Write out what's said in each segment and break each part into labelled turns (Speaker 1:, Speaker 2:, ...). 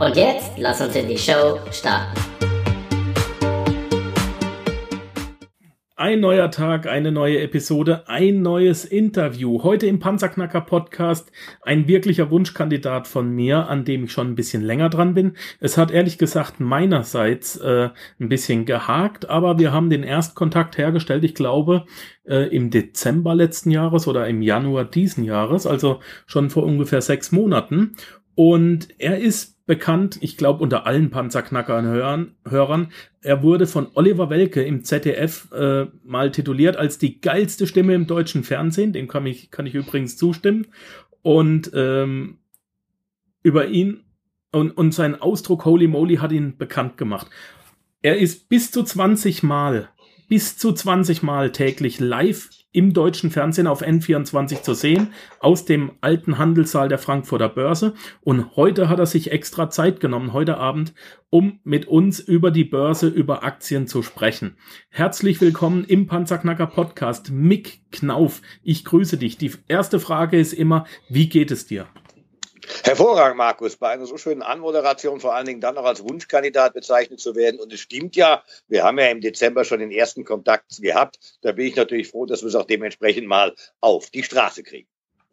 Speaker 1: Und jetzt lass uns in die Show starten.
Speaker 2: Ein neuer Tag, eine neue Episode, ein neues Interview. Heute im Panzerknacker Podcast ein wirklicher Wunschkandidat von mir, an dem ich schon ein bisschen länger dran bin. Es hat ehrlich gesagt meinerseits äh, ein bisschen gehakt, aber wir haben den Erstkontakt hergestellt, ich glaube, äh, im Dezember letzten Jahres oder im Januar diesen Jahres, also schon vor ungefähr sechs Monaten. Und er ist bekannt, ich glaube unter allen Panzerknackern Hörern, Hörern. Er wurde von Oliver Welke im ZDF äh, mal tituliert als die geilste Stimme im deutschen Fernsehen. Dem kann ich, kann ich übrigens zustimmen. Und ähm, über ihn und, und sein Ausdruck Holy Moly hat ihn bekannt gemacht. Er ist bis zu 20 Mal, bis zu 20 Mal täglich live im deutschen Fernsehen auf N24 zu sehen, aus dem alten Handelssaal der Frankfurter Börse. Und heute hat er sich extra Zeit genommen, heute Abend, um mit uns über die Börse, über Aktien zu sprechen. Herzlich willkommen im Panzerknacker Podcast. Mick Knauf, ich grüße dich. Die erste Frage ist immer, wie geht es dir?
Speaker 3: Hervorragend, Markus, bei einer so schönen Anmoderation vor allen Dingen dann noch als Wunschkandidat bezeichnet zu werden. Und es stimmt ja, wir haben ja im Dezember schon den ersten Kontakt gehabt. Da bin ich natürlich froh, dass wir es auch dementsprechend mal auf die Straße kriegen.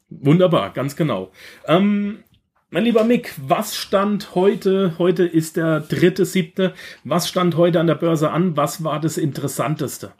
Speaker 2: Wunderbar, ganz genau. Ähm, mein lieber Mick, was stand heute? Heute ist der dritte, siebte. Was stand heute an der Börse an? Was war das Interessanteste?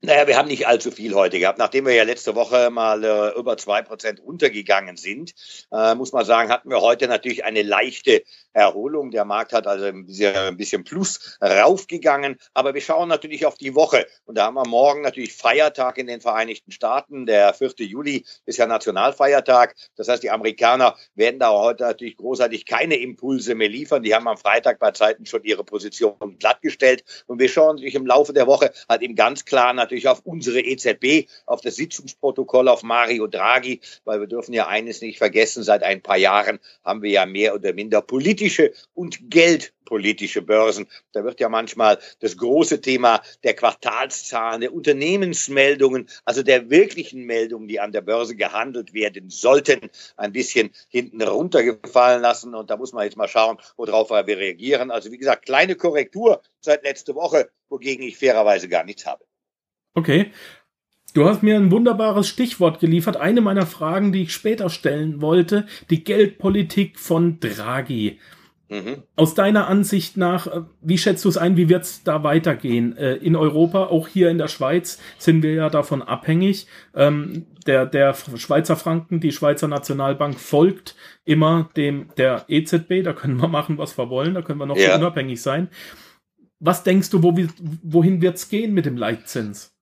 Speaker 3: Naja, wir haben nicht allzu viel heute gehabt. Nachdem wir ja letzte Woche mal äh, über zwei Prozent runtergegangen sind, äh, muss man sagen, hatten wir heute natürlich eine leichte Erholung. Der Markt hat also ein bisschen, plus raufgegangen. Aber wir schauen natürlich auf die Woche. Und da haben wir morgen natürlich Feiertag in den Vereinigten Staaten. Der 4. Juli ist ja Nationalfeiertag. Das heißt, die Amerikaner werden da heute natürlich großartig keine Impulse mehr liefern. Die haben am Freitag bei Zeiten schon ihre Position glattgestellt. Und wir schauen natürlich im Laufe der Woche halt eben ganz klar natürlich auf unsere EZB, auf das Sitzungsprotokoll, auf Mario Draghi, weil wir dürfen ja eines nicht vergessen, seit ein paar Jahren haben wir ja mehr oder minder politische und geldpolitische Börsen. Da wird ja manchmal das große Thema der Quartalszahlen, der Unternehmensmeldungen, also der wirklichen Meldungen, die an der Börse gehandelt werden sollten, ein bisschen hinten runtergefallen lassen. Und da muss man jetzt mal schauen, worauf wir reagieren. Also wie gesagt, kleine Korrektur seit letzte Woche, wogegen ich fairerweise gar nichts habe.
Speaker 2: Okay. Du hast mir ein wunderbares Stichwort geliefert. Eine meiner Fragen, die ich später stellen wollte, die Geldpolitik von Draghi. Mhm. Aus deiner Ansicht nach, äh, wie schätzt du es ein, wie wird es da weitergehen? Äh, in Europa, auch hier in der Schweiz, sind wir ja davon abhängig. Ähm, der, der Schweizer Franken, die Schweizer Nationalbank folgt immer dem der EZB. Da können wir machen, was wir wollen. Da können wir noch ja. unabhängig sein. Was denkst du, wo, wohin wird es gehen mit dem Leitzins?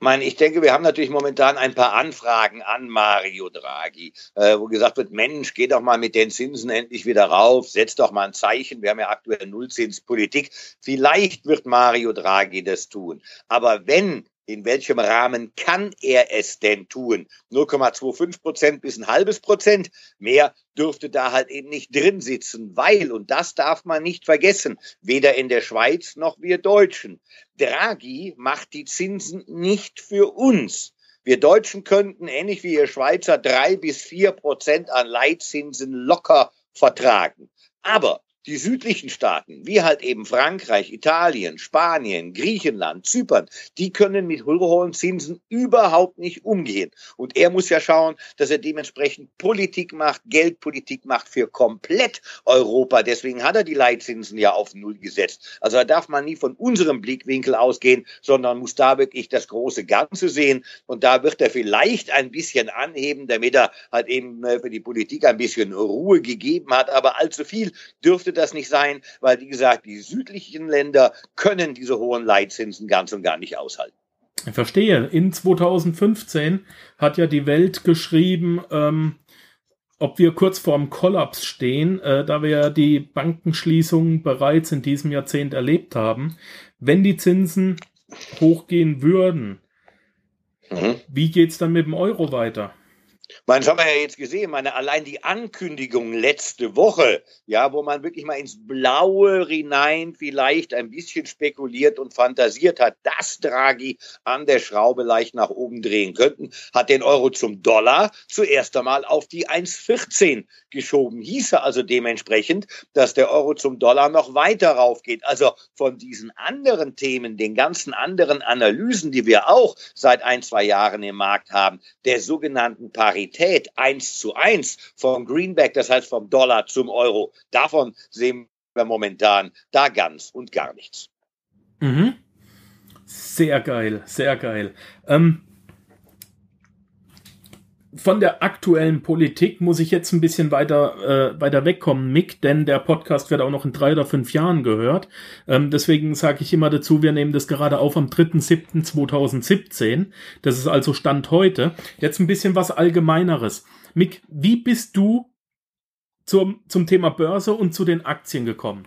Speaker 3: Meine, ich denke, wir haben natürlich momentan ein paar Anfragen an Mario Draghi, äh, wo gesagt wird, Mensch, geh doch mal mit den Zinsen endlich wieder rauf, setz doch mal ein Zeichen. Wir haben ja aktuell Nullzinspolitik. Vielleicht wird Mario Draghi das tun. Aber wenn in welchem Rahmen kann er es denn tun? 0,25 Prozent bis ein halbes Prozent. Mehr dürfte da halt eben nicht drin sitzen, weil, und das darf man nicht vergessen, weder in der Schweiz noch wir Deutschen. Draghi macht die Zinsen nicht für uns. Wir Deutschen könnten, ähnlich wie ihr Schweizer, drei bis vier Prozent an Leitzinsen locker vertragen. Aber die südlichen Staaten, wie halt eben Frankreich, Italien, Spanien, Griechenland, Zypern, die können mit hohen Zinsen überhaupt nicht umgehen. Und er muss ja schauen, dass er dementsprechend Politik macht, Geldpolitik macht für komplett Europa. Deswegen hat er die Leitzinsen ja auf Null gesetzt. Also da darf man nie von unserem Blickwinkel ausgehen, sondern muss da wirklich das große Ganze sehen. Und da wird er vielleicht ein bisschen anheben, damit er halt eben äh, für die Politik ein bisschen Ruhe gegeben hat. Aber allzu viel dürfte das nicht sein, weil, wie gesagt, die südlichen Länder können diese hohen Leitzinsen ganz und gar nicht aushalten.
Speaker 2: Ich verstehe. In 2015 hat ja die Welt geschrieben, ähm, ob wir kurz vorm Kollaps stehen, äh, da wir ja die Bankenschließung bereits in diesem Jahrzehnt erlebt haben. Wenn die Zinsen hochgehen würden, mhm. wie geht's dann mit dem Euro weiter?
Speaker 3: Man, das haben wir ja jetzt gesehen, meine, allein die Ankündigung letzte Woche, ja, wo man wirklich mal ins Blaue hinein vielleicht ein bisschen spekuliert und fantasiert hat, dass Draghi an der Schraube leicht nach oben drehen könnten, hat den Euro zum Dollar zuerst einmal auf die 1,14 geschoben. Hieße also dementsprechend, dass der Euro zum Dollar noch weiter raufgeht. Also von diesen anderen Themen, den ganzen anderen Analysen, die wir auch seit ein, zwei Jahren im Markt haben, der sogenannten Parität 1 zu 1 vom Greenback, das heißt vom Dollar zum Euro, davon sehen wir momentan da ganz und gar nichts.
Speaker 2: Mhm. Sehr geil, sehr geil. Ähm, von der aktuellen Politik muss ich jetzt ein bisschen weiter, äh, weiter wegkommen, Mick, denn der Podcast wird auch noch in drei oder fünf Jahren gehört. Ähm, deswegen sage ich immer dazu, wir nehmen das gerade auf am 3.7.2017. Das ist also Stand heute. Jetzt ein bisschen was Allgemeineres. Mick, wie bist du zum, zum Thema Börse und zu den Aktien gekommen?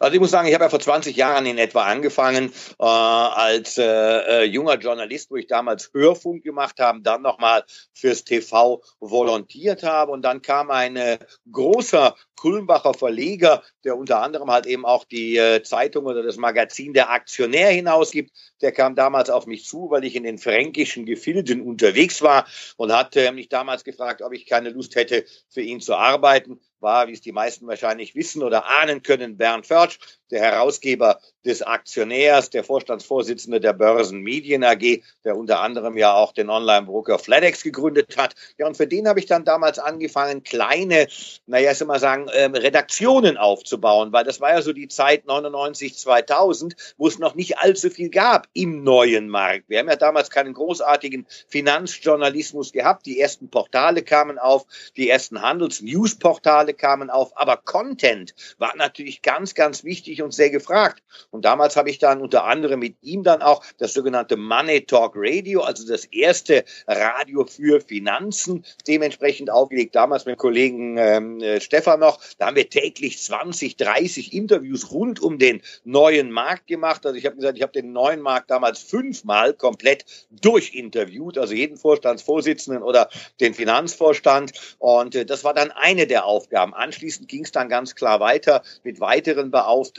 Speaker 3: Also ich muss sagen, ich habe ja vor 20 Jahren in etwa angefangen äh, als äh, äh, junger Journalist, wo ich damals Hörfunk gemacht habe, dann nochmal fürs TV volontiert habe. Und dann kam ein äh, großer Kulmbacher Verleger, der unter anderem halt eben auch die äh, Zeitung oder das Magazin Der Aktionär hinausgibt, der kam damals auf mich zu, weil ich in den fränkischen Gefilden unterwegs war und hat äh, mich damals gefragt, ob ich keine Lust hätte, für ihn zu arbeiten war, wie es die meisten wahrscheinlich wissen oder ahnen können, Bernd Förtsch, der Herausgeber des Aktionärs, der Vorstandsvorsitzende der Börsen Medien AG, der unter anderem ja auch den Online-Broker FlatEx gegründet hat. Ja, und für den habe ich dann damals angefangen, kleine, naja, ich soll mal sagen, ähm, Redaktionen aufzubauen, weil das war ja so die Zeit 99, 2000, wo es noch nicht allzu viel gab im neuen Markt. Wir haben ja damals keinen großartigen Finanzjournalismus gehabt. Die ersten Portale kamen auf, die ersten Handels-News-Portale kamen auf, aber Content war natürlich ganz, ganz wichtig und sehr gefragt. Und damals habe ich dann unter anderem mit ihm dann auch das sogenannte Money Talk Radio, also das erste Radio für Finanzen, dementsprechend aufgelegt. Damals mit Kollegen ähm, äh, Stefan noch. Da haben wir täglich 20, 30 Interviews rund um den neuen Markt gemacht. Also ich habe gesagt, ich habe den neuen Markt damals fünfmal komplett durchinterviewt, also jeden Vorstandsvorsitzenden oder den Finanzvorstand. Und äh, das war dann eine der Aufgaben. Anschließend ging es dann ganz klar weiter mit weiteren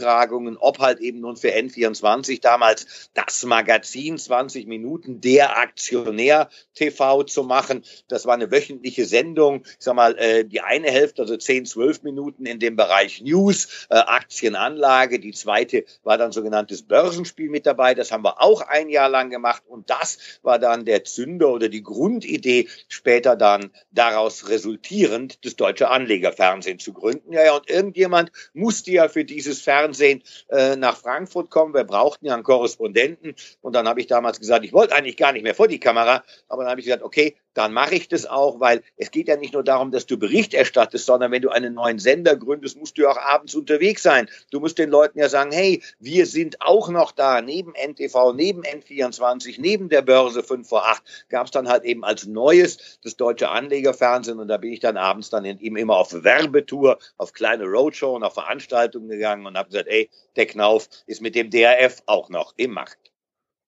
Speaker 3: Beauftragungen, ob halt eben nun für N24 damals das Magazin 20 Minuten der Aktionär TV zu machen. Das war eine wöchentliche Sendung. Ich sag mal, äh, die eine Hälfte, also 10, 12 Minuten in dem Bereich News, äh, Aktienanlage. Die zweite war dann sogenanntes Börsenspiel mit dabei. Das haben wir auch ein Jahr lang gemacht. Und das war dann der Zünder oder die Grundidee, später dann daraus resultierend das deutsche Anlegerfernsehen zu gründen. Ja, ja, und irgendjemand musste ja für dieses Fernsehen äh, nach Frankfurt kommen. Wir brauchten ja einen Korrespondenten. Und dann habe ich damals gesagt, ich wollte eigentlich gar nicht mehr vor die Kamera, aber dann habe ich gesagt, okay, dann mache ich das auch, weil es geht ja nicht nur darum, dass du Bericht erstattest, sondern wenn du einen neuen Sender gründest, musst du ja auch abends unterwegs sein. Du musst den Leuten ja sagen, hey, wir sind auch noch da, neben NTV, neben N24, neben der Börse 5 vor 8, gab es dann halt eben als Neues das deutsche Anlegerfernsehen und da bin ich dann abends dann eben immer auf Werbetour, auf kleine Roadshow und auf Veranstaltungen gegangen und habe gesagt, ey, der Knauf ist mit dem DRF auch noch im Markt.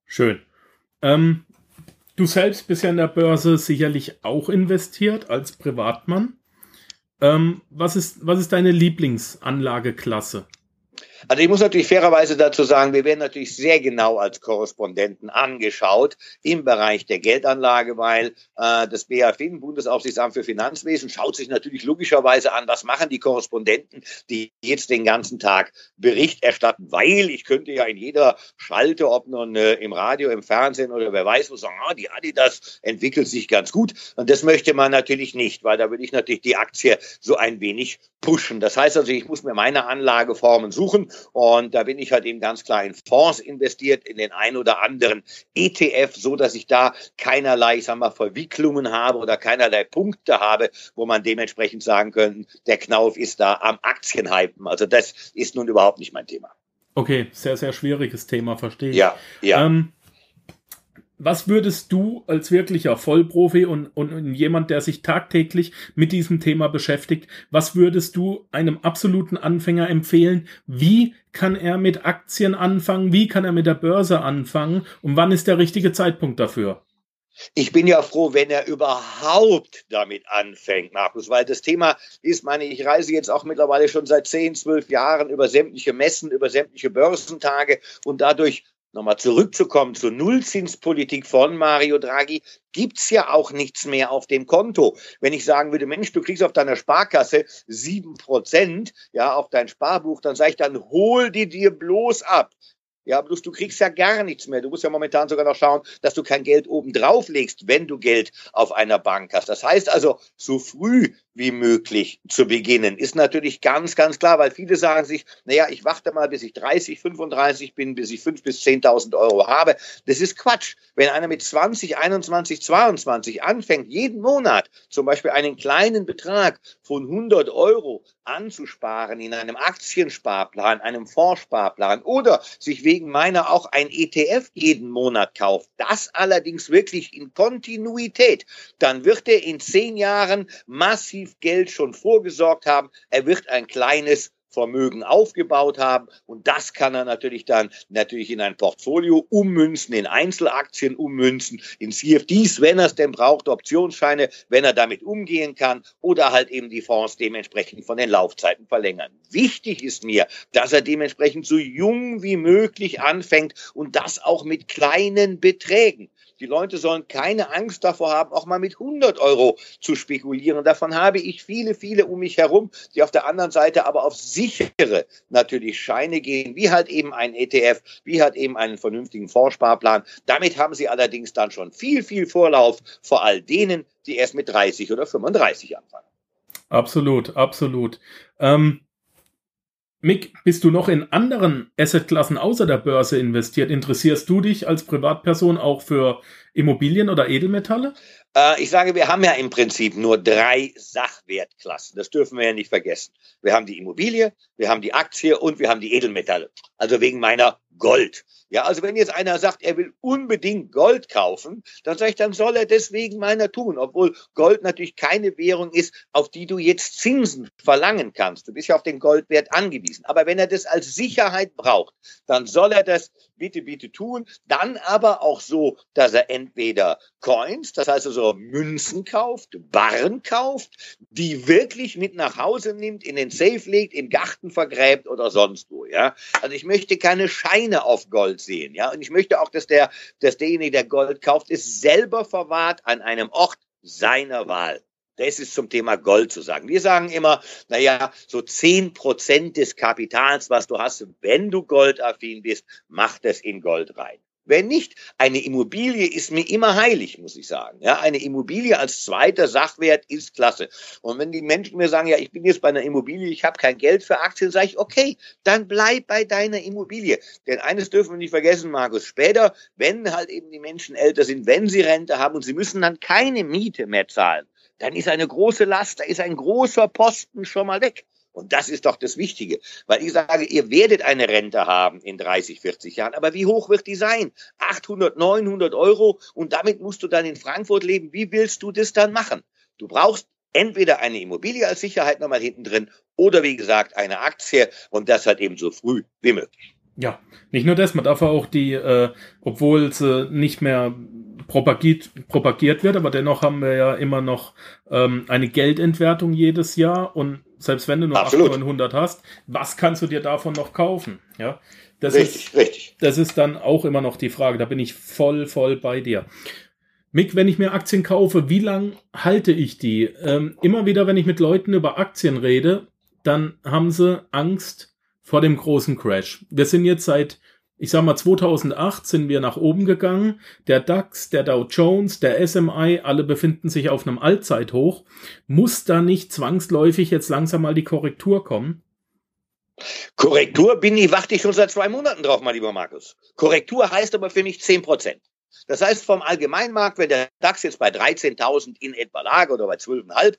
Speaker 2: Schön. Ähm, Du selbst bist ja in der Börse sicherlich auch investiert als Privatmann. Ähm, was, ist, was ist deine Lieblingsanlageklasse?
Speaker 3: Also ich muss natürlich fairerweise dazu sagen, wir werden natürlich sehr genau als Korrespondenten angeschaut im Bereich der Geldanlage, weil äh, das BaFin, Bundesaufsichtsamt für Finanzwesen, schaut sich natürlich logischerweise an, was machen die Korrespondenten, die jetzt den ganzen Tag Bericht erstatten, weil ich könnte ja in jeder Schalte, ob nun äh, im Radio, im Fernsehen oder wer weiß wo, sagen, ah, die Adidas entwickelt sich ganz gut. Und das möchte man natürlich nicht, weil da würde ich natürlich die Aktie so ein wenig pushen. Das heißt also, ich muss mir meine Anlageformen suchen und da bin ich halt eben ganz klar in Fonds investiert, in den ein oder anderen ETF, so dass ich da keinerlei, ich sag mal, Verwicklungen habe oder keinerlei Punkte habe, wo man dementsprechend sagen könnte, der Knauf ist da am Aktienhypen. Also das ist nun überhaupt nicht mein Thema.
Speaker 2: Okay, sehr, sehr schwieriges Thema, verstehe ich.
Speaker 3: Ja, ja.
Speaker 2: Ähm, was würdest du als wirklicher Vollprofi und, und, und jemand, der sich tagtäglich mit diesem Thema beschäftigt, was würdest du einem absoluten Anfänger empfehlen? Wie kann er mit Aktien anfangen? Wie kann er mit der Börse anfangen? Und wann ist der richtige Zeitpunkt dafür?
Speaker 3: Ich bin ja froh, wenn er überhaupt damit anfängt, Markus, weil das Thema ist, meine, ich reise jetzt auch mittlerweile schon seit 10, 12 Jahren über sämtliche Messen, über sämtliche Börsentage und dadurch nochmal zurückzukommen zur Nullzinspolitik von Mario Draghi, gibt's ja auch nichts mehr auf dem Konto. Wenn ich sagen würde, Mensch, du kriegst auf deiner Sparkasse sieben Prozent, ja, auf dein Sparbuch, dann sage ich, dann hol die dir bloß ab. Ja, bloß du kriegst ja gar nichts mehr. Du musst ja momentan sogar noch schauen, dass du kein Geld oben drauf legst, wenn du Geld auf einer Bank hast. Das heißt also, so früh wie möglich zu beginnen, ist natürlich ganz, ganz klar, weil viele sagen sich, naja, ich warte mal, bis ich 30, 35 bin, bis ich 5.000 bis 10.000 Euro habe. Das ist Quatsch. Wenn einer mit 20, 21, 22 anfängt, jeden Monat zum Beispiel einen kleinen Betrag von 100 Euro anzusparen in einem Aktiensparplan, einem Fondssparplan oder sich wegen meiner auch ein ETF jeden Monat kauft, das allerdings wirklich in Kontinuität, dann wird er in zehn Jahren massiv Geld schon vorgesorgt haben. Er wird ein kleines Vermögen aufgebaut haben. Und das kann er natürlich dann natürlich in ein Portfolio ummünzen, in Einzelaktien ummünzen, in CFDs, wenn er es denn braucht, Optionsscheine, wenn er damit umgehen kann oder halt eben die Fonds dementsprechend von den Laufzeiten verlängern. Wichtig ist mir, dass er dementsprechend so jung wie möglich anfängt und das auch mit kleinen Beträgen. Die Leute sollen keine Angst davor haben, auch mal mit 100 Euro zu spekulieren. Davon habe ich viele, viele um mich herum, die auf der anderen Seite aber auf sichere natürlich Scheine gehen, wie halt eben ein ETF, wie halt eben einen vernünftigen Vorsparplan. Damit haben sie allerdings dann schon viel, viel Vorlauf vor all denen, die erst mit 30 oder 35 anfangen.
Speaker 2: Absolut, absolut. Ähm Mick, bist du noch in anderen Assetklassen außer der Börse investiert? Interessierst du dich als Privatperson auch für Immobilien oder Edelmetalle?
Speaker 3: Äh, ich sage, wir haben ja im Prinzip nur drei Sachwertklassen. Das dürfen wir ja nicht vergessen. Wir haben die Immobilie, wir haben die Aktie und wir haben die Edelmetalle. Also wegen meiner Gold. Ja, also wenn jetzt einer sagt, er will unbedingt Gold kaufen, dann sage ich, dann soll er deswegen meiner tun, obwohl Gold natürlich keine Währung ist, auf die du jetzt Zinsen verlangen kannst. Du bist ja auf den Goldwert angewiesen. Aber wenn er das als Sicherheit braucht, dann soll er das bitte, bitte tun. Dann aber auch so, dass er entweder Coins, das heißt also Münzen kauft, Barren kauft, die wirklich mit nach Hause nimmt, in den Safe legt, im Garten vergräbt oder sonst wo. Ja, also ich möchte keine Scheine auf Gold sehen. Ja, und ich möchte auch, dass der, dass derjenige, der Gold kauft, es selber verwahrt an einem Ort seiner Wahl. Das ist zum Thema Gold zu sagen. Wir sagen immer, naja, so zehn Prozent des Kapitals, was du hast, wenn du goldaffin bist, mach das in Gold rein. Wenn nicht, eine Immobilie ist mir immer heilig, muss ich sagen. Ja, eine Immobilie als zweiter Sachwert ist klasse. Und wenn die Menschen mir sagen, ja, ich bin jetzt bei einer Immobilie, ich habe kein Geld für Aktien, sage ich, okay, dann bleib bei deiner Immobilie. Denn eines dürfen wir nicht vergessen, Markus, später, wenn halt eben die Menschen älter sind, wenn sie Rente haben und sie müssen dann keine Miete mehr zahlen, dann ist eine große Last, da ist ein großer Posten schon mal weg. Und das ist doch das Wichtige. Weil ich sage, ihr werdet eine Rente haben in 30, 40 Jahren. Aber wie hoch wird die sein? 800, 900 Euro. Und damit musst du dann in Frankfurt leben. Wie willst du das dann machen? Du brauchst entweder eine Immobilie als Sicherheit nochmal hinten drin oder wie gesagt eine Aktie und das halt eben so früh wie möglich.
Speaker 2: Ja, nicht nur das, man darf auch die, äh, obwohl sie nicht mehr propagiert, propagiert wird, aber dennoch haben wir ja immer noch ähm, eine Geldentwertung jedes Jahr und selbst wenn du nur Absolut. 900 hast, was kannst du dir davon noch kaufen? Ja, das richtig, ist, richtig. Das ist dann auch immer noch die Frage. Da bin ich voll, voll bei dir. Mick, wenn ich mir Aktien kaufe, wie lang halte ich die? Ähm, immer wieder, wenn ich mit Leuten über Aktien rede, dann haben sie Angst vor dem großen Crash. Wir sind jetzt seit ich sag mal, 2008 sind wir nach oben gegangen. Der DAX, der Dow Jones, der SMI, alle befinden sich auf einem Allzeithoch. Muss da nicht zwangsläufig jetzt langsam mal die Korrektur kommen?
Speaker 3: Korrektur bin ich, warte ich schon seit zwei Monaten drauf, mein lieber Markus. Korrektur heißt aber für mich 10 Prozent. Das heißt, vom Allgemeinmarkt, wenn der DAX jetzt bei 13.000 in etwa lag oder bei 12,5,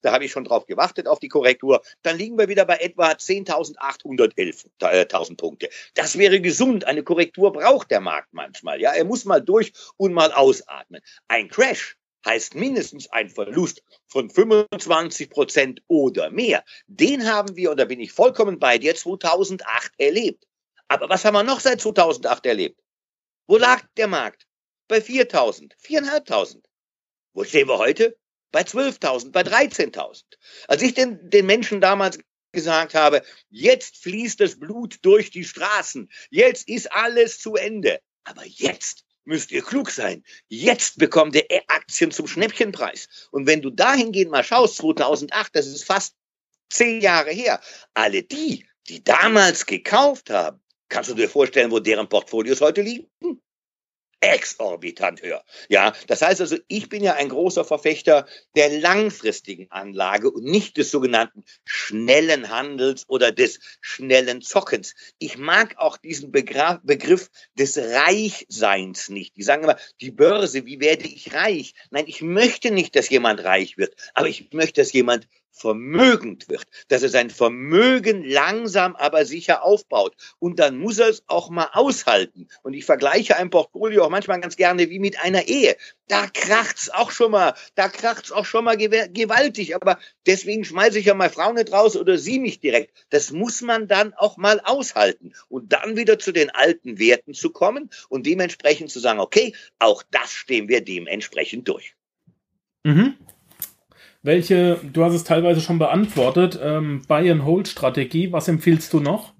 Speaker 3: da habe ich schon drauf gewartet auf die Korrektur, dann liegen wir wieder bei etwa 10.811.000 Punkte. Das wäre gesund. Eine Korrektur braucht der Markt manchmal. Ja, er muss mal durch und mal ausatmen. Ein Crash heißt mindestens ein Verlust von 25 Prozent oder mehr. Den haben wir, und da bin ich vollkommen bei dir, 2008 erlebt. Aber was haben wir noch seit 2008 erlebt? Wo lag der Markt? Bei 4.000, 4.500. Wo stehen wir heute? Bei 12.000, bei 13.000. Als ich den, den Menschen damals gesagt habe, jetzt fließt das Blut durch die Straßen, jetzt ist alles zu Ende. Aber jetzt müsst ihr klug sein. Jetzt bekommt ihr Aktien zum Schnäppchenpreis. Und wenn du dahingehend mal schaust, 2008, das ist fast zehn Jahre her, alle die, die damals gekauft haben, kannst du dir vorstellen, wo deren Portfolios heute liegen? Exorbitant höher. Ja, das heißt also, ich bin ja ein großer Verfechter der langfristigen Anlage und nicht des sogenannten schnellen Handels oder des schnellen Zockens. Ich mag auch diesen Begriff, Begriff des Reichseins nicht. Die sagen immer, die Börse, wie werde ich reich? Nein, ich möchte nicht, dass jemand reich wird, aber ich möchte, dass jemand vermögend wird, dass er sein Vermögen langsam aber sicher aufbaut. Und dann muss er es auch mal aushalten. Und ich vergleiche ein Portfolio auch manchmal ganz gerne wie mit einer Ehe. Da kracht's auch schon mal, da kracht's auch schon mal gewaltig. Aber deswegen schmeiße ich ja mal Frau nicht raus oder sie mich direkt. Das muss man dann auch mal aushalten. Und dann wieder zu den alten Werten zu kommen und dementsprechend zu sagen, okay, auch das stehen wir dementsprechend durch.
Speaker 2: Mhm. Welche, du hast es teilweise schon beantwortet, ähm, Buy-and-Hold-Strategie, was empfiehlst du noch?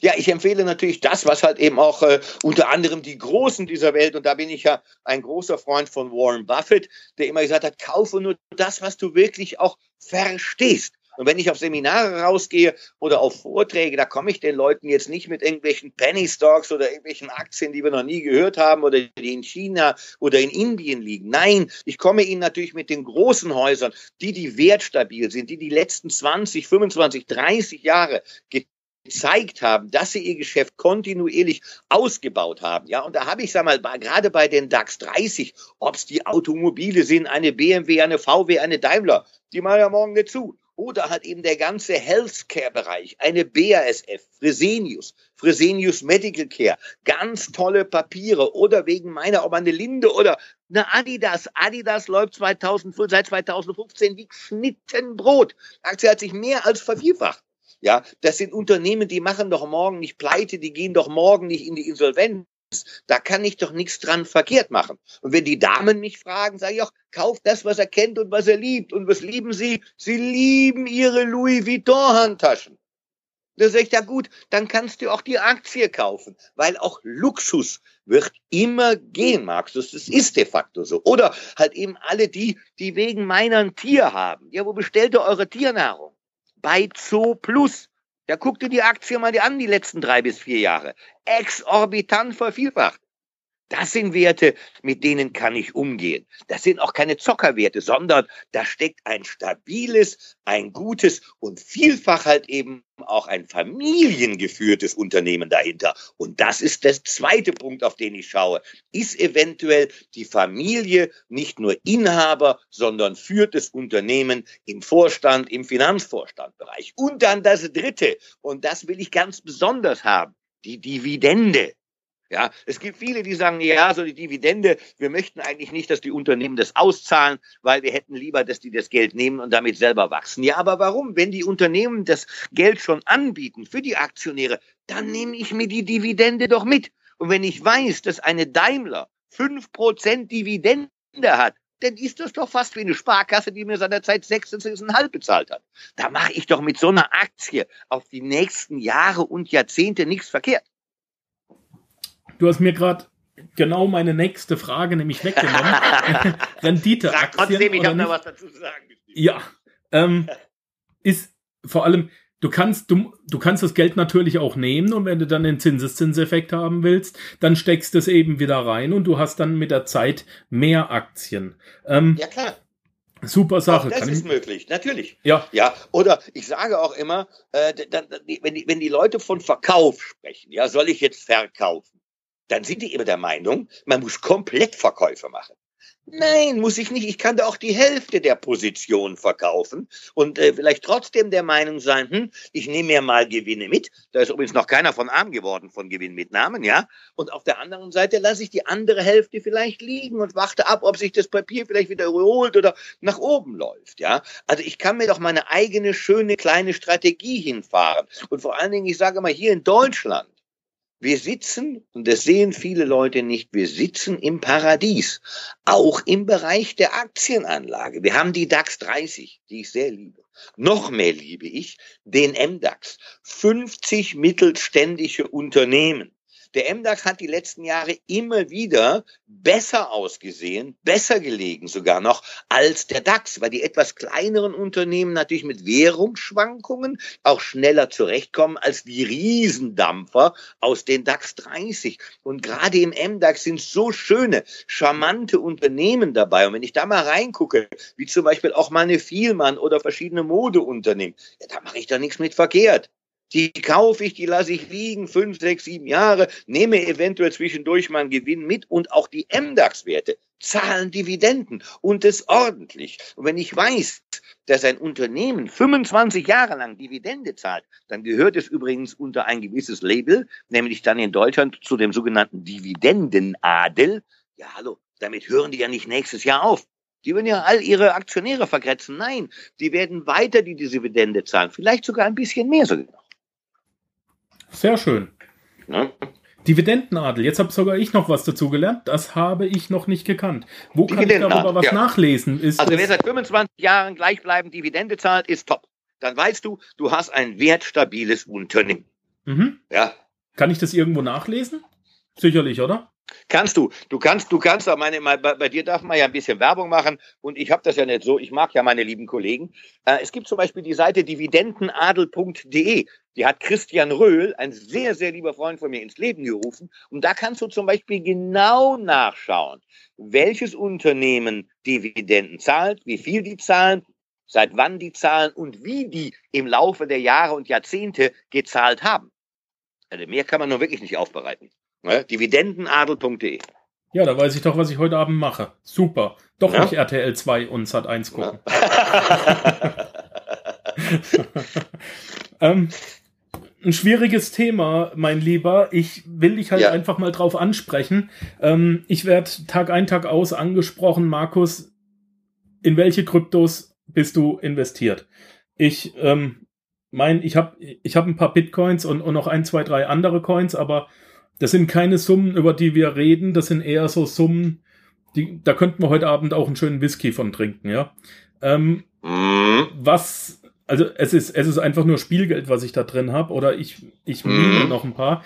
Speaker 3: Ja, ich empfehle natürlich das, was halt eben auch äh, unter anderem die Großen dieser Welt, und da bin ich ja ein großer Freund von Warren Buffett, der immer gesagt hat, kaufe nur das, was du wirklich auch verstehst. Und wenn ich auf Seminare rausgehe oder auf Vorträge, da komme ich den Leuten jetzt nicht mit irgendwelchen Penny Stocks oder irgendwelchen Aktien, die wir noch nie gehört haben oder die in China oder in Indien liegen. Nein, ich komme ihnen natürlich mit den großen Häusern, die die wertstabil sind, die die letzten 20, 25, 30 Jahre gezeigt haben, dass sie ihr Geschäft kontinuierlich ausgebaut haben. Ja, und da habe ich, sag mal, gerade bei den DAX 30, ob es die Automobile sind, eine BMW, eine VW, eine Daimler, die machen ja morgen nicht zu oder halt eben der ganze Healthcare-Bereich, eine BASF, Fresenius, Fresenius Medical Care, ganz tolle Papiere oder wegen meiner, ob eine Linde oder eine Adidas. Adidas läuft 2000, seit 2015 wie Schnittenbrot. Die Aktie hat sich mehr als vervierfacht. Ja, das sind Unternehmen, die machen doch morgen nicht pleite, die gehen doch morgen nicht in die Insolvenz. Da kann ich doch nichts dran verkehrt machen. Und wenn die Damen mich fragen, sage ich auch, kauft das, was er kennt und was er liebt. Und was lieben sie? Sie lieben ihre Louis Vuitton-Handtaschen. Da sage ich, ja gut, dann kannst du auch die Aktie kaufen, weil auch Luxus wird immer gehen, Markus. Das ist de facto so. Oder halt eben alle die, die wegen meiner ein Tier haben. Ja, wo bestellt ihr eure Tiernahrung? Bei Zoo Plus. Ja, guck dir die Aktie mal an, die letzten drei bis vier Jahre. Exorbitant vervielfacht. Das sind Werte, mit denen kann ich umgehen. Das sind auch keine Zockerwerte, sondern da steckt ein stabiles, ein gutes und vielfach halt eben auch ein familiengeführtes Unternehmen dahinter. Und das ist der zweite Punkt, auf den ich schaue. Ist eventuell die Familie nicht nur Inhaber, sondern führt das Unternehmen im Vorstand, im Finanzvorstandbereich. Und dann das dritte, und das will ich ganz besonders haben, die Dividende. Ja, es gibt viele, die sagen, ja, so die Dividende, wir möchten eigentlich nicht, dass die Unternehmen das auszahlen, weil wir hätten lieber, dass die das Geld nehmen und damit selber wachsen. Ja, aber warum? Wenn die Unternehmen das Geld schon anbieten für die Aktionäre, dann nehme ich mir die Dividende doch mit. Und wenn ich weiß, dass eine Daimler fünf Prozent Dividende hat, dann ist das doch fast wie eine Sparkasse, die mir seinerzeit 6,5 bezahlt hat. Da mache ich doch mit so einer Aktie auf die nächsten Jahre und Jahrzehnte nichts verkehrt.
Speaker 2: Du hast mir gerade genau meine nächste Frage nämlich weggenommen. Rendite. Sag trotzdem, ich habe da was dazu zu sagen. Ja, ähm, ist vor allem, du kannst, du, du kannst das Geld natürlich auch nehmen und wenn du dann den Zinseszinseffekt haben willst, dann steckst du es eben wieder rein und du hast dann mit der Zeit mehr Aktien.
Speaker 3: Ähm, ja, klar.
Speaker 2: Super Sache.
Speaker 3: Auch das Kann ist ich... möglich, natürlich. Ja. Ja. Oder ich sage auch immer, äh, dann, wenn, die, wenn die Leute von Verkauf sprechen, ja, soll ich jetzt verkaufen? Dann sind die immer der Meinung, man muss komplett Verkäufe machen. Nein, muss ich nicht. Ich kann da auch die Hälfte der Position verkaufen und äh, vielleicht trotzdem der Meinung sein, hm, ich nehme mir mal Gewinne mit. Da ist übrigens noch keiner von arm geworden von Gewinnmitnahmen, ja. Und auf der anderen Seite lasse ich die andere Hälfte vielleicht liegen und warte ab, ob sich das Papier vielleicht wieder überholt oder nach oben läuft, ja. Also ich kann mir doch meine eigene schöne kleine Strategie hinfahren. Und vor allen Dingen, ich sage mal, hier in Deutschland, wir sitzen, und das sehen viele Leute nicht, wir sitzen im Paradies, auch im Bereich der Aktienanlage. Wir haben die DAX 30, die ich sehr liebe. Noch mehr liebe ich den MDAX. 50 mittelständische Unternehmen der MDAX hat die letzten Jahre immer wieder besser ausgesehen, besser gelegen sogar noch als der DAX, weil die etwas kleineren Unternehmen natürlich mit Währungsschwankungen auch schneller zurechtkommen als die Riesendampfer aus den DAX 30. Und gerade im MDAX sind so schöne, charmante Unternehmen dabei. Und wenn ich da mal reingucke, wie zum Beispiel auch mal Vielmann oder verschiedene Modeunternehmen, ja, da mache ich da nichts mit verkehrt. Die kaufe ich, die lasse ich liegen, fünf, sechs, sieben Jahre, nehme eventuell zwischendurch mal einen Gewinn mit und auch die MDAX-Werte zahlen Dividenden und es ordentlich. Und wenn ich weiß, dass ein Unternehmen 25 Jahre lang Dividende zahlt, dann gehört es übrigens unter ein gewisses Label, nämlich dann in Deutschland zu dem sogenannten Dividendenadel. Ja, hallo, damit hören die ja nicht nächstes Jahr auf. Die würden ja all ihre Aktionäre vergrätzen. Nein, die werden weiter die Dividende zahlen, vielleicht sogar ein bisschen mehr sogar.
Speaker 2: Sehr schön. Ja. Dividendenadel. Jetzt habe sogar ich noch was dazu gelernt. Das habe ich noch nicht gekannt. Wo kann ich darüber was ja. nachlesen?
Speaker 3: Ist also wer seit 25 Jahren gleichbleibend Dividende zahlt, ist top. Dann weißt du, du hast ein wertstabiles Unternehmen.
Speaker 2: Mhm. Ja. Kann ich das irgendwo nachlesen? Sicherlich, oder?
Speaker 3: Kannst du. Du kannst, du kannst, meine, bei, bei dir darf man ja ein bisschen Werbung machen und ich habe das ja nicht so. Ich mag ja meine lieben Kollegen. Äh, es gibt zum Beispiel die Seite dividendenadel.de. Die hat Christian Röhl, ein sehr, sehr lieber Freund von mir, ins Leben gerufen. Und da kannst du zum Beispiel genau nachschauen, welches Unternehmen Dividenden zahlt, wie viel die zahlen, seit wann die zahlen und wie die im Laufe der Jahre und Jahrzehnte gezahlt haben. Also mehr kann man nur wirklich nicht aufbereiten. Ne? Dividendenadel.de.
Speaker 2: Ja, da weiß ich doch, was ich heute Abend mache. Super. Doch ja? nicht RTL 2 und Sat 1 gucken. Ja. ähm, ein schwieriges Thema, mein Lieber. Ich will dich halt ja. einfach mal drauf ansprechen. Ähm, ich werde Tag ein, Tag aus angesprochen, Markus. In welche Kryptos bist du investiert? Ich ähm, mein, ich habe ich hab ein paar Bitcoins und, und noch ein, zwei, drei andere Coins, aber das sind keine Summen, über die wir reden, das sind eher so Summen, die, da könnten wir heute Abend auch einen schönen Whisky von trinken, ja. Ähm, mhm. Was, also es ist, es ist einfach nur Spielgeld, was ich da drin habe, oder ich, ich mhm. noch ein paar.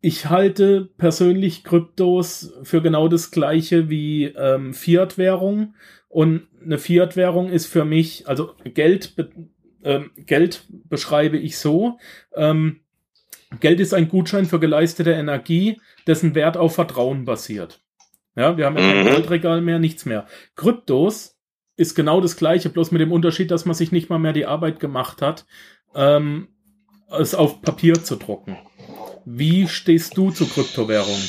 Speaker 2: Ich halte persönlich Kryptos für genau das gleiche wie ähm, Fiat-Währung. Und eine Fiat-Währung ist für mich, also Geld, äh, Geld beschreibe ich so. Ähm, Geld ist ein Gutschein für geleistete Energie, dessen Wert auf Vertrauen basiert. Ja, wir haben ja kein mhm. Goldregal mehr, nichts mehr. Kryptos ist genau das gleiche, bloß mit dem Unterschied, dass man sich nicht mal mehr die Arbeit gemacht hat, ähm, es auf Papier zu drucken. Wie stehst du zu Kryptowährungen?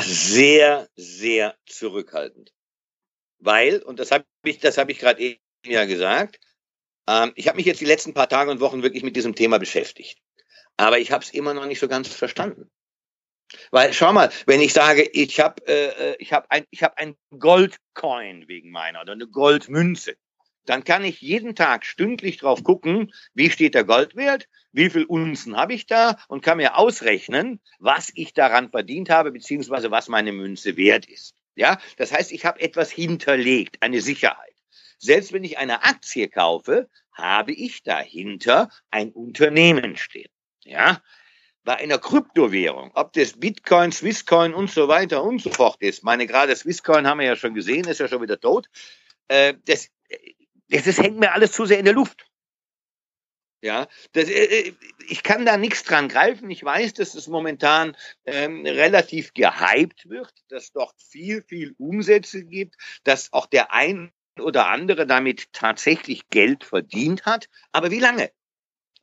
Speaker 3: Sehr, sehr zurückhaltend. Weil, und das habe ich, das habe ich gerade eben ja gesagt, ähm, ich habe mich jetzt die letzten paar Tage und Wochen wirklich mit diesem Thema beschäftigt. Aber ich habe es immer noch nicht so ganz verstanden. Weil schau mal, wenn ich sage, ich habe äh, äh, ich habe ein ich habe ein Goldcoin wegen meiner oder eine Goldmünze, dann kann ich jeden Tag stündlich drauf gucken, wie steht der Goldwert, wie viel Unzen habe ich da und kann mir ausrechnen, was ich daran verdient habe beziehungsweise was meine Münze wert ist. Ja, das heißt, ich habe etwas hinterlegt, eine Sicherheit. Selbst wenn ich eine Aktie kaufe, habe ich dahinter ein Unternehmen stehen. Ja, bei einer Kryptowährung, ob das Bitcoin, Swisscoin und so weiter und so fort ist, meine gerade Swisscoin haben wir ja schon gesehen, ist ja schon wieder tot, äh, das, das, das hängt mir alles zu sehr in der Luft. Ja, das, äh, äh, ich kann da nichts dran greifen. Ich weiß, dass es momentan ähm, relativ gehypt wird, dass dort viel, viel Umsätze gibt, dass auch der ein oder andere damit tatsächlich Geld verdient hat. Aber wie lange?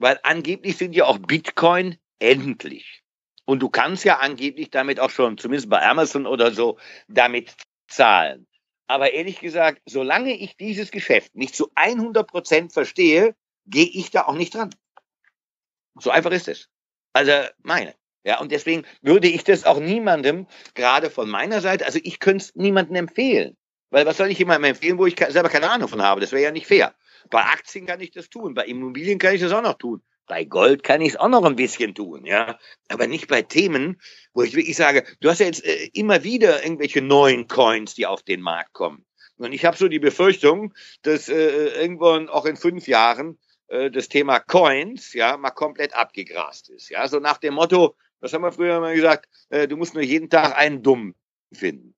Speaker 3: Weil angeblich sind ja auch Bitcoin endlich. Und du kannst ja angeblich damit auch schon, zumindest bei Amazon oder so, damit Zahlen. Aber ehrlich gesagt, solange ich dieses Geschäft nicht zu 100 Prozent verstehe, gehe ich da auch nicht dran. So einfach ist es. Also meine. Ja, und deswegen würde ich das auch niemandem, gerade von meiner Seite, also ich könnte es niemandem empfehlen. Weil was soll ich jemandem empfehlen, wo ich selber keine Ahnung von habe? Das wäre ja nicht fair. Bei Aktien kann ich das tun, bei Immobilien kann ich das auch noch tun. Bei Gold kann ich es auch noch ein bisschen tun, ja. Aber nicht bei Themen, wo ich wirklich sage, du hast ja jetzt äh, immer wieder irgendwelche neuen Coins, die auf den Markt kommen. Und ich habe so die Befürchtung, dass äh, irgendwann auch in fünf Jahren äh, das Thema Coins ja mal komplett abgegrast ist. Ja, so nach dem Motto, was haben wir früher mal gesagt, äh, du musst nur jeden Tag einen Dummen finden.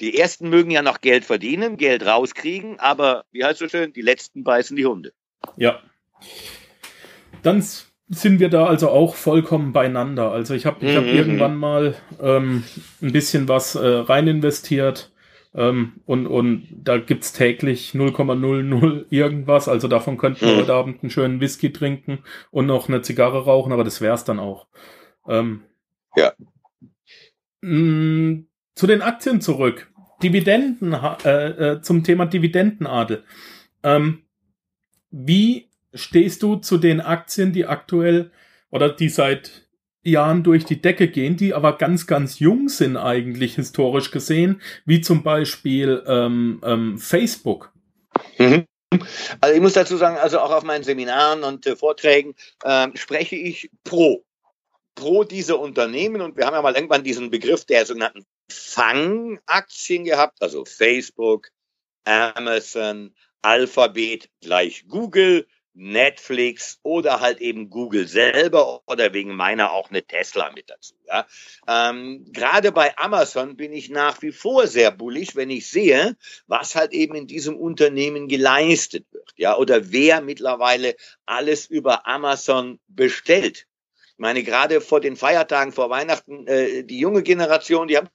Speaker 3: Die ersten mögen ja noch Geld verdienen, Geld rauskriegen, aber wie heißt so schön, die letzten beißen die Hunde.
Speaker 2: Ja. Dann sind wir da also auch vollkommen beieinander. Also ich habe ich hab mhm. irgendwann mal ähm, ein bisschen was äh, rein investiert ähm, und, und da gibt's täglich 0,00 irgendwas. Also davon könnten wir mhm. heute Abend einen schönen Whisky trinken und noch eine Zigarre rauchen, aber das wär's dann auch. Ähm,
Speaker 3: ja.
Speaker 2: Mh, mm, zu den Aktien zurück. Dividenden, äh, äh, zum Thema Dividendenadel. Ähm, wie stehst du zu den Aktien, die aktuell oder die seit Jahren durch die Decke gehen, die aber ganz, ganz jung sind eigentlich historisch gesehen, wie zum Beispiel ähm, ähm, Facebook?
Speaker 3: Mhm. Also ich muss dazu sagen, also auch auf meinen Seminaren und äh, Vorträgen äh, spreche ich pro pro diese Unternehmen und wir haben ja mal irgendwann diesen Begriff der sogenannten Fangaktien gehabt, also Facebook, Amazon, Alphabet gleich Google, Netflix oder halt eben Google selber oder wegen meiner auch eine Tesla mit dazu. Ja. Ähm, Gerade bei Amazon bin ich nach wie vor sehr bullig, wenn ich sehe, was halt eben in diesem Unternehmen geleistet wird, ja, oder wer mittlerweile alles über Amazon bestellt. Ich meine, gerade vor den Feiertagen, vor Weihnachten, äh, die junge Generation, die haben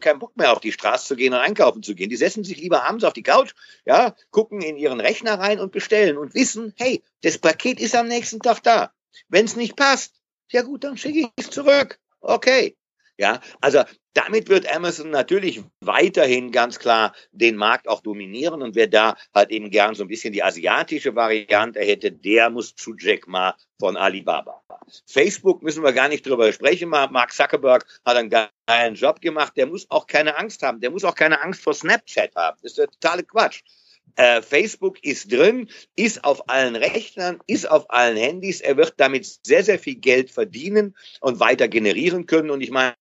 Speaker 3: keinen Bock mehr auf die Straße zu gehen und einkaufen zu gehen. Die setzen sich lieber abends auf die Couch, ja, gucken in ihren Rechner rein und bestellen und wissen, hey, das Paket ist am nächsten Tag da. Wenn es nicht passt, ja gut, dann schicke ich es zurück. Okay. Ja, also damit wird Amazon natürlich weiterhin ganz klar den Markt auch dominieren und wer da halt eben gern so ein bisschen die asiatische Variante hätte, der muss zu Jack Ma von Alibaba. Facebook müssen wir gar nicht drüber sprechen. Mark Zuckerberg hat einen geilen Job gemacht. Der muss auch keine Angst haben. Der muss auch keine Angst vor Snapchat haben. Das ist der totale Quatsch. Äh, Facebook ist drin, ist auf allen Rechnern, ist auf allen Handys. Er wird damit sehr, sehr viel Geld verdienen und weiter generieren können. Und ich meine,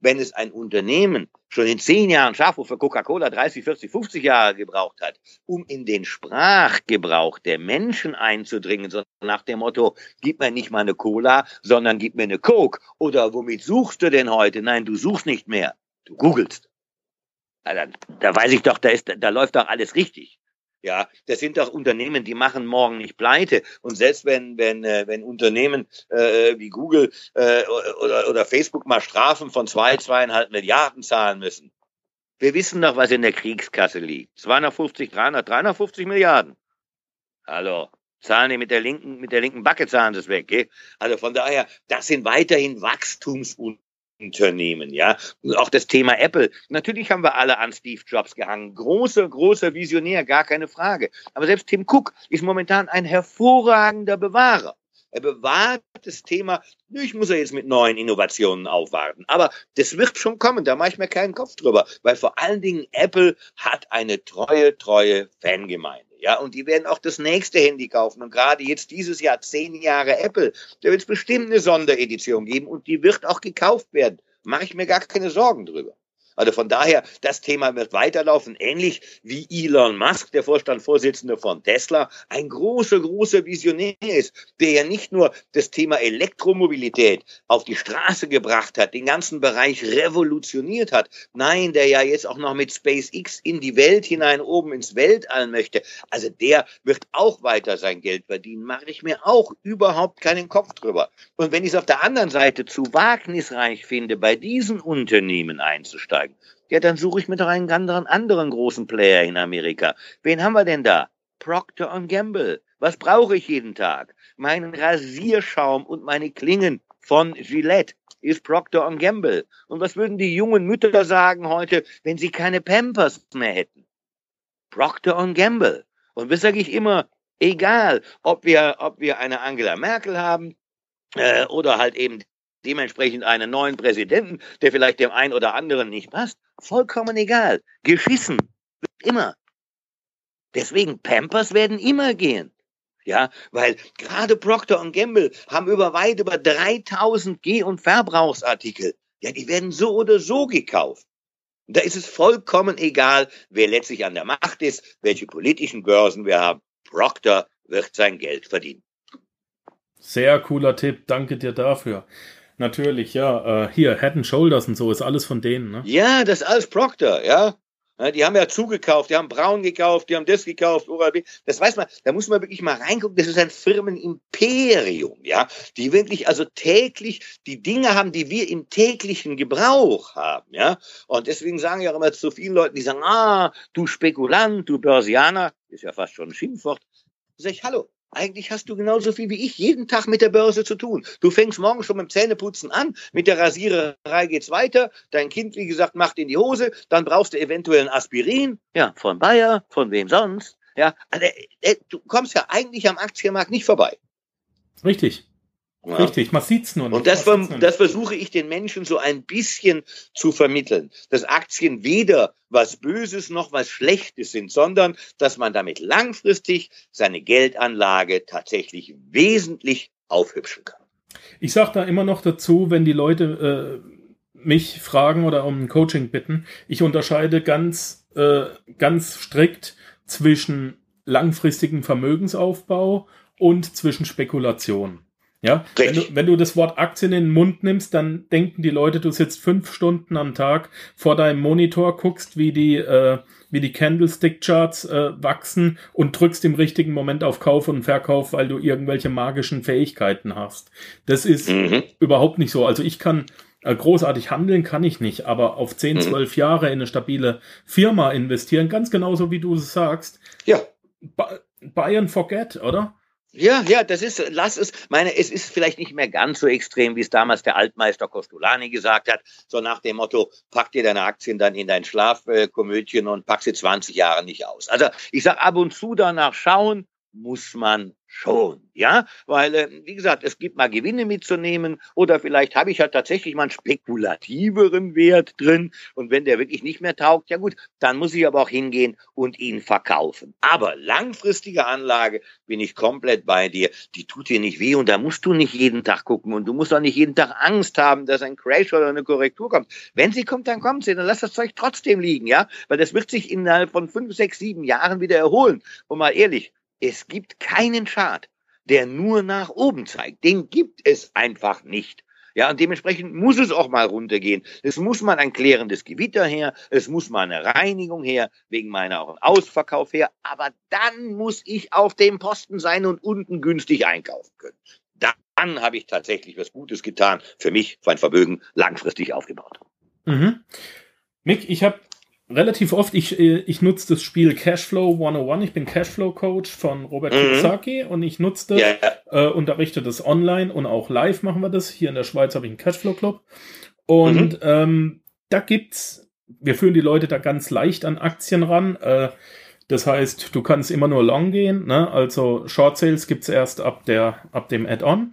Speaker 3: wenn es ein Unternehmen schon in zehn Jahren schafft, wofür Coca-Cola 30, 40, 50 Jahre gebraucht hat, um in den Sprachgebrauch der Menschen einzudringen, so nach dem Motto, gib mir nicht mal eine Cola, sondern gib mir eine Coke. Oder womit suchst du denn heute? Nein, du suchst nicht mehr. Du googelst. Da, da weiß ich doch, da, ist, da läuft doch alles richtig. Ja, das sind doch Unternehmen, die machen morgen nicht pleite. Und selbst wenn, wenn, äh, wenn Unternehmen äh, wie Google äh, oder, oder Facebook mal Strafen von zwei, zweieinhalb Milliarden zahlen müssen. Wir wissen doch, was in der Kriegskasse liegt. 250, 300, 350 Milliarden. Hallo. Zahlen die mit der linken, mit der linken Backe zahlen das weg, gell? Also von daher, das sind weiterhin Wachstumsunternehmen. Unternehmen, ja. Auch das Thema Apple. Natürlich haben wir alle an Steve Jobs gehangen. Großer, großer Visionär, gar keine Frage. Aber selbst Tim Cook ist momentan ein hervorragender Bewahrer. Er bewahrt das Thema, ich muss er jetzt mit neuen Innovationen aufwarten. Aber das wird schon kommen, da mache ich mir keinen Kopf drüber. Weil vor allen Dingen Apple hat eine treue, treue Fangemeinde. Ja, und die werden auch das nächste Handy kaufen. Und gerade jetzt dieses Jahr zehn Jahre Apple, da wird es bestimmt eine Sonderedition geben und die wird auch gekauft werden. Mache ich mir gar keine Sorgen drüber. Also von daher, das Thema wird weiterlaufen, ähnlich wie Elon Musk, der Vorstandsvorsitzende von Tesla, ein großer, großer Visionär ist, der ja nicht nur das Thema Elektromobilität auf die Straße gebracht hat, den ganzen Bereich revolutioniert hat, nein, der ja jetzt auch noch mit SpaceX in die Welt hinein, oben ins Weltall möchte. Also der wird auch weiter sein Geld verdienen, mache ich mir auch überhaupt keinen Kopf drüber. Und wenn ich es auf der anderen Seite zu wagnisreich finde, bei diesen Unternehmen einzusteigen, ja, dann suche ich mir doch einen anderen, großen Player in Amerika. Wen haben wir denn da? Procter Gamble. Was brauche ich jeden Tag? Meinen Rasierschaum und meine Klingen von Gillette. ist Procter Gamble. Und was würden die jungen Mütter sagen heute, wenn sie keine Pampers mehr hätten? Procter Gamble. Und was sage ich immer? Egal, ob wir, ob wir eine Angela Merkel haben äh, oder halt eben dementsprechend einen neuen Präsidenten, der vielleicht dem einen oder anderen nicht passt, vollkommen egal. Geschissen wird immer. Deswegen Pampers werden immer gehen. Ja, weil gerade Procter Gamble haben über weit über 3000 Geh- und Verbrauchsartikel. Ja, die werden so oder so gekauft. Da ist es vollkommen egal, wer letztlich an der Macht ist, welche politischen Börsen wir haben. Procter wird sein Geld verdienen.
Speaker 2: Sehr cooler Tipp, danke dir dafür. Natürlich, ja. Äh, hier, Head and Shoulders und so ist alles von denen, ne?
Speaker 3: Ja, das ist alles Procter, ja. Die haben ja zugekauft, die haben Braun gekauft, die haben das gekauft, Oral-B. Das weiß man, da muss man wirklich mal reingucken. Das ist ein Firmenimperium, ja, die wirklich also täglich die Dinge haben, die wir im täglichen Gebrauch haben, ja. Und deswegen sagen ja auch immer zu vielen Leuten, die sagen, ah, du Spekulant, du Börsianer, ist ja fast schon ein Schimpfwort. Sag ich, hallo, eigentlich hast du genauso viel wie ich jeden Tag mit der Börse zu tun. Du fängst morgen schon mit dem Zähneputzen an, mit der Rasiererei geht's weiter, dein Kind, wie gesagt, macht in die Hose, dann brauchst du eventuell ein Aspirin, ja, von Bayer, von wem sonst, ja, also, äh, du kommst ja eigentlich am Aktienmarkt nicht vorbei.
Speaker 2: Richtig. Ja. Richtig, man sieht's nur
Speaker 3: nicht. Und das, das versuche ich den Menschen so ein bisschen zu vermitteln, dass Aktien weder was Böses noch was Schlechtes sind, sondern dass man damit langfristig seine Geldanlage tatsächlich wesentlich aufhübschen kann.
Speaker 2: Ich sage da immer noch dazu, wenn die Leute äh, mich fragen oder um ein Coaching bitten, ich unterscheide ganz, äh, ganz strikt zwischen langfristigem Vermögensaufbau und zwischen Spekulation. Ja, wenn du, wenn du das Wort Aktien in den Mund nimmst, dann denken die Leute, du sitzt fünf Stunden am Tag vor deinem Monitor, guckst, wie die, äh, wie die Candlestick-Charts äh, wachsen und drückst im richtigen Moment auf Kauf und Verkauf, weil du irgendwelche magischen Fähigkeiten hast. Das ist mhm. überhaupt nicht so. Also ich kann äh, großartig handeln, kann ich nicht, aber auf 10, mhm. 12 Jahre in eine stabile Firma investieren, ganz genauso wie du es sagst.
Speaker 3: Ja.
Speaker 2: Buy and forget, oder?
Speaker 3: Ja, ja, das ist, lass es, meine, es ist vielleicht nicht mehr ganz so extrem, wie es damals der Altmeister Costolani gesagt hat, so nach dem Motto, pack dir deine Aktien dann in dein Schlafkomödchen und pack sie 20 Jahre nicht aus. Also ich sag ab und zu danach schauen, muss man schon, ja, weil, äh, wie gesagt, es gibt mal Gewinne mitzunehmen oder vielleicht habe ich ja tatsächlich mal einen spekulativeren Wert drin und wenn der wirklich nicht mehr taugt, ja gut, dann muss ich aber auch hingehen und ihn verkaufen. Aber langfristige Anlage bin ich komplett bei dir, die tut dir nicht weh und da musst du nicht jeden Tag gucken und du musst auch nicht jeden Tag Angst haben, dass ein Crash oder eine Korrektur kommt. Wenn sie kommt, dann kommt sie, dann lass das Zeug trotzdem liegen, ja, weil das wird sich innerhalb von fünf, sechs, sieben Jahren wieder erholen. Und mal ehrlich, es gibt keinen Chart, der nur nach oben zeigt. Den gibt es einfach nicht. Ja, und dementsprechend muss es auch mal runtergehen. Es muss mal ein klärendes Gewitter her, es muss mal eine Reinigung her, wegen meiner Ausverkauf her, aber dann muss ich auf dem Posten sein und unten günstig einkaufen können. Dann habe ich tatsächlich was Gutes getan, für mich, für ein Vermögen langfristig aufgebaut.
Speaker 2: Mhm. Mick, ich habe relativ oft, ich, äh, ich nutze das Spiel Cashflow 101. Ich bin Cashflow Coach von Robert mhm. Kiyosaki und ich nutze das, yeah. äh, unterrichte das online und auch live machen wir das. Hier in der Schweiz habe ich einen Cashflow Club. Und mhm. ähm, da gibt's, wir führen die Leute da ganz leicht an Aktien ran. Äh, das heißt, du kannst immer nur long gehen, ne? Also Short Sales gibt's erst ab der, ab dem Add-on.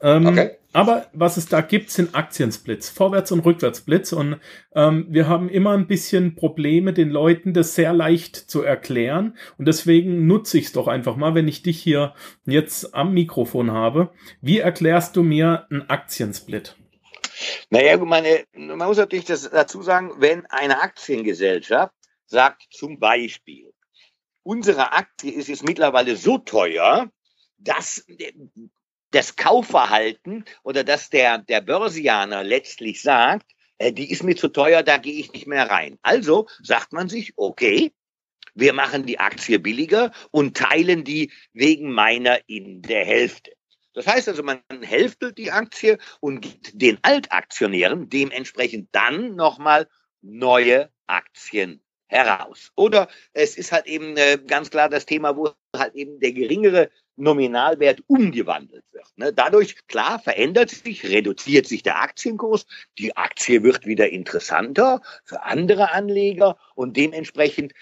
Speaker 2: Ähm, okay. Aber was es da gibt, sind Aktiensplits, Vorwärts- und Rückwärtsblitz. Und ähm, wir haben immer ein bisschen Probleme, den Leuten das sehr leicht zu erklären. Und deswegen nutze ich es doch einfach mal, wenn ich dich hier jetzt am Mikrofon habe. Wie erklärst du mir einen Aktiensplit?
Speaker 3: Naja, meine, man muss natürlich das dazu sagen, wenn eine Aktiengesellschaft sagt zum Beispiel, unsere Aktie ist jetzt mittlerweile so teuer, dass das Kaufverhalten oder dass der, der Börsianer letztlich sagt, äh, die ist mir zu teuer, da gehe ich nicht mehr rein. Also sagt man sich, okay, wir machen die Aktie billiger und teilen die wegen meiner in der Hälfte. Das heißt also, man hälftelt die Aktie und gibt den Altaktionären dementsprechend dann nochmal neue Aktien heraus. Oder es ist halt eben äh, ganz klar das Thema, wo halt eben der geringere Nominalwert umgewandelt wird. Ne? Dadurch, klar, verändert sich, reduziert sich der Aktienkurs, die Aktie wird wieder interessanter für andere Anleger und dementsprechend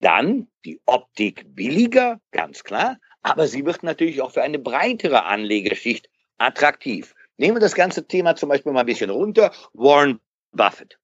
Speaker 3: dann die Optik billiger, ganz klar, aber sie wird natürlich auch für eine breitere Anlegerschicht attraktiv. Nehmen wir das ganze Thema zum Beispiel mal ein bisschen runter. Warren Buffett.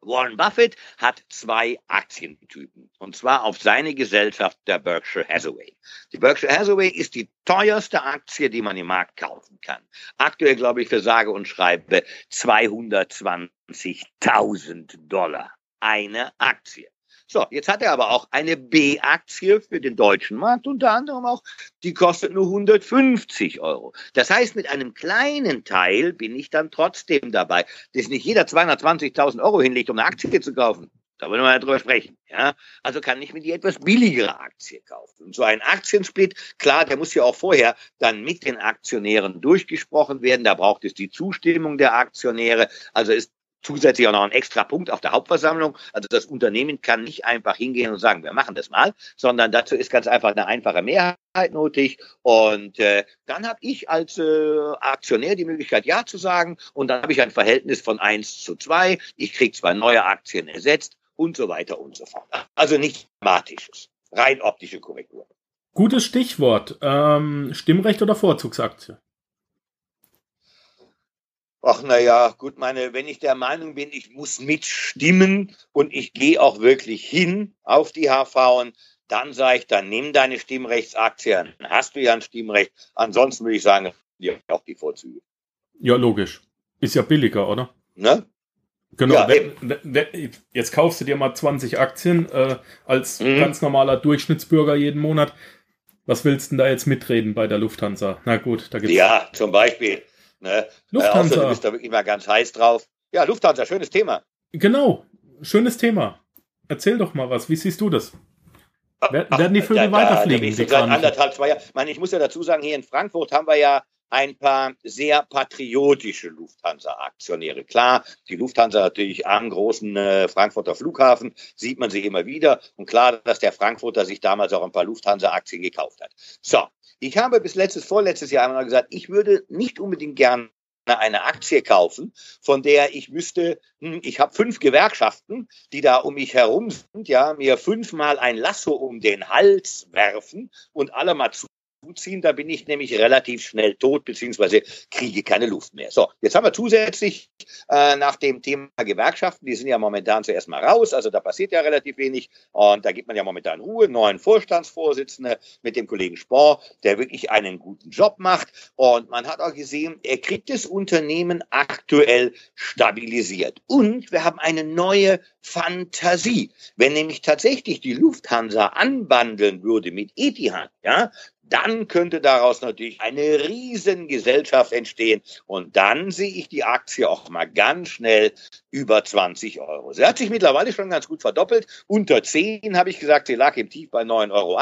Speaker 3: Warren Buffett hat zwei Aktientypen. Und zwar auf seine Gesellschaft, der Berkshire Hathaway. Die Berkshire Hathaway ist die teuerste Aktie, die man im Markt kaufen kann. Aktuell, glaube ich, für sage und schreibe 220.000 Dollar. Eine Aktie. So, jetzt hat er aber auch eine B-Aktie für den deutschen Markt, unter anderem auch, die kostet nur 150 Euro. Das heißt, mit einem kleinen Teil bin ich dann trotzdem dabei, dass nicht jeder 220.000 Euro hinlegt, um eine Aktie zu kaufen. Da wollen wir ja drüber sprechen. Ja? Also kann ich mir die etwas billigere Aktie kaufen. Und so ein Aktiensplit, klar, der muss ja auch vorher dann mit den Aktionären durchgesprochen werden. Da braucht es die Zustimmung der Aktionäre. Also ist zusätzlich auch noch ein extra Punkt auf der Hauptversammlung. Also das Unternehmen kann nicht einfach hingehen und sagen, wir machen das mal, sondern dazu ist ganz einfach eine einfache Mehrheit nötig. Und äh, dann habe ich als äh, Aktionär die Möglichkeit, Ja zu sagen. Und dann habe ich ein Verhältnis von eins zu zwei. Ich kriege zwei neue Aktien ersetzt und so weiter und so fort. Also nichts Dramatisches, rein optische Korrektur.
Speaker 2: Gutes Stichwort. Ähm, Stimmrecht oder Vorzugsaktie?
Speaker 3: Ach naja, gut, meine, wenn ich der Meinung bin, ich muss mitstimmen und ich gehe auch wirklich hin auf die HV, dann sage ich, dann nimm deine Stimmrechtsaktien, dann hast du ja ein Stimmrecht. Ansonsten würde ich sagen, ja, auch die Vorzüge.
Speaker 2: Ja, logisch. Ist ja billiger, oder?
Speaker 3: Ne?
Speaker 2: Genau, ja, wenn, wenn, jetzt kaufst du dir mal 20 Aktien äh, als mhm. ganz normaler Durchschnittsbürger jeden Monat. Was willst du denn da jetzt mitreden bei der Lufthansa? Na gut,
Speaker 3: da gibt's. Ja, zum Beispiel. Ne? Lufthansa. Äh, du bist da wirklich mal ganz heiß drauf. Ja, Lufthansa, schönes Thema.
Speaker 2: Genau, schönes Thema. Erzähl doch mal was. Wie siehst du das? Ach, werden die Vögel da, weiterfliegen? Da,
Speaker 3: da seit anderthalb, zwei Jahre. Ich, meine, ich muss ja dazu sagen, hier in Frankfurt haben wir ja ein paar sehr patriotische Lufthansa-Aktionäre. Klar, die Lufthansa natürlich am großen äh, Frankfurter Flughafen, sieht man sie immer wieder. Und klar, dass der Frankfurter sich damals auch ein paar Lufthansa-Aktien gekauft hat. So, ich habe bis letztes, vorletztes Jahr einmal gesagt, ich würde nicht unbedingt gern eine Aktie kaufen, von der ich wüsste, hm, ich habe fünf Gewerkschaften, die da um mich herum sind, ja, mir fünfmal ein Lasso um den Hals werfen und alle mal zu zuziehen, da bin ich nämlich relativ schnell tot, beziehungsweise kriege keine Luft mehr. So, jetzt haben wir zusätzlich äh, nach dem Thema Gewerkschaften, die sind ja momentan zuerst mal raus, also da passiert ja relativ wenig und da gibt man ja momentan Ruhe, neuen Vorstandsvorsitzenden mit dem Kollegen Spohr, der wirklich einen guten Job macht und man hat auch gesehen, er kriegt das Unternehmen aktuell stabilisiert und wir haben eine neue Fantasie. Wenn nämlich tatsächlich die Lufthansa anbandeln würde mit Etihad, ja, dann könnte daraus natürlich eine Riesengesellschaft entstehen. Und dann sehe ich die Aktie auch mal ganz schnell über 20 Euro. Sie hat sich mittlerweile schon ganz gut verdoppelt. Unter 10 habe ich gesagt, sie lag im Tief bei 9,80 Euro.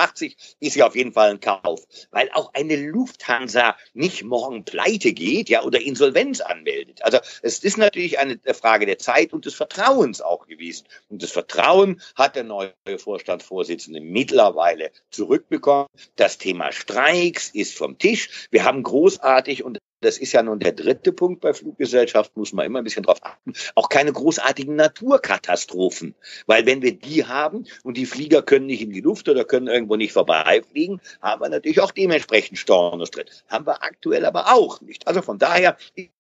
Speaker 3: Ist sie auf jeden Fall ein Kauf. Weil auch eine Lufthansa nicht morgen pleite geht, ja, oder Insolvenz anmeldet. Also es ist natürlich eine Frage der Zeit und des Vertrauens auch gewesen. Und das Vertrauen hat der neue Vorstandsvorsitzende mittlerweile zurückbekommen. Das Thema Streiks ist vom Tisch. Wir haben großartig und das ist ja nun der dritte Punkt bei Fluggesellschaften, muss man immer ein bisschen drauf achten, auch keine großartigen Naturkatastrophen. Weil wenn wir die haben und die Flieger können nicht in die Luft oder können irgendwo nicht vorbeifliegen, haben wir natürlich auch dementsprechend Stornos drin. Haben wir aktuell aber auch nicht. Also von daher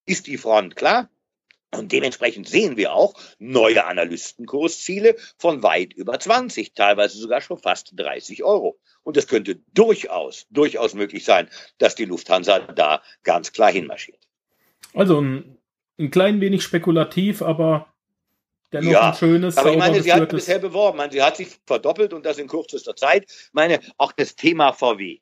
Speaker 3: ist die Front klar. Und dementsprechend sehen wir auch neue Analystenkursziele von weit über 20, teilweise sogar schon fast 30 Euro. Und es könnte durchaus, durchaus möglich sein, dass die Lufthansa da ganz klar hinmarschiert.
Speaker 2: Also ein, ein klein wenig spekulativ, aber dennoch ja, ein schönes.
Speaker 3: Aber ich meine, sie hat bisher beworben. Meine, sie hat sich verdoppelt und das in kürzester Zeit. Ich meine, auch das Thema VW.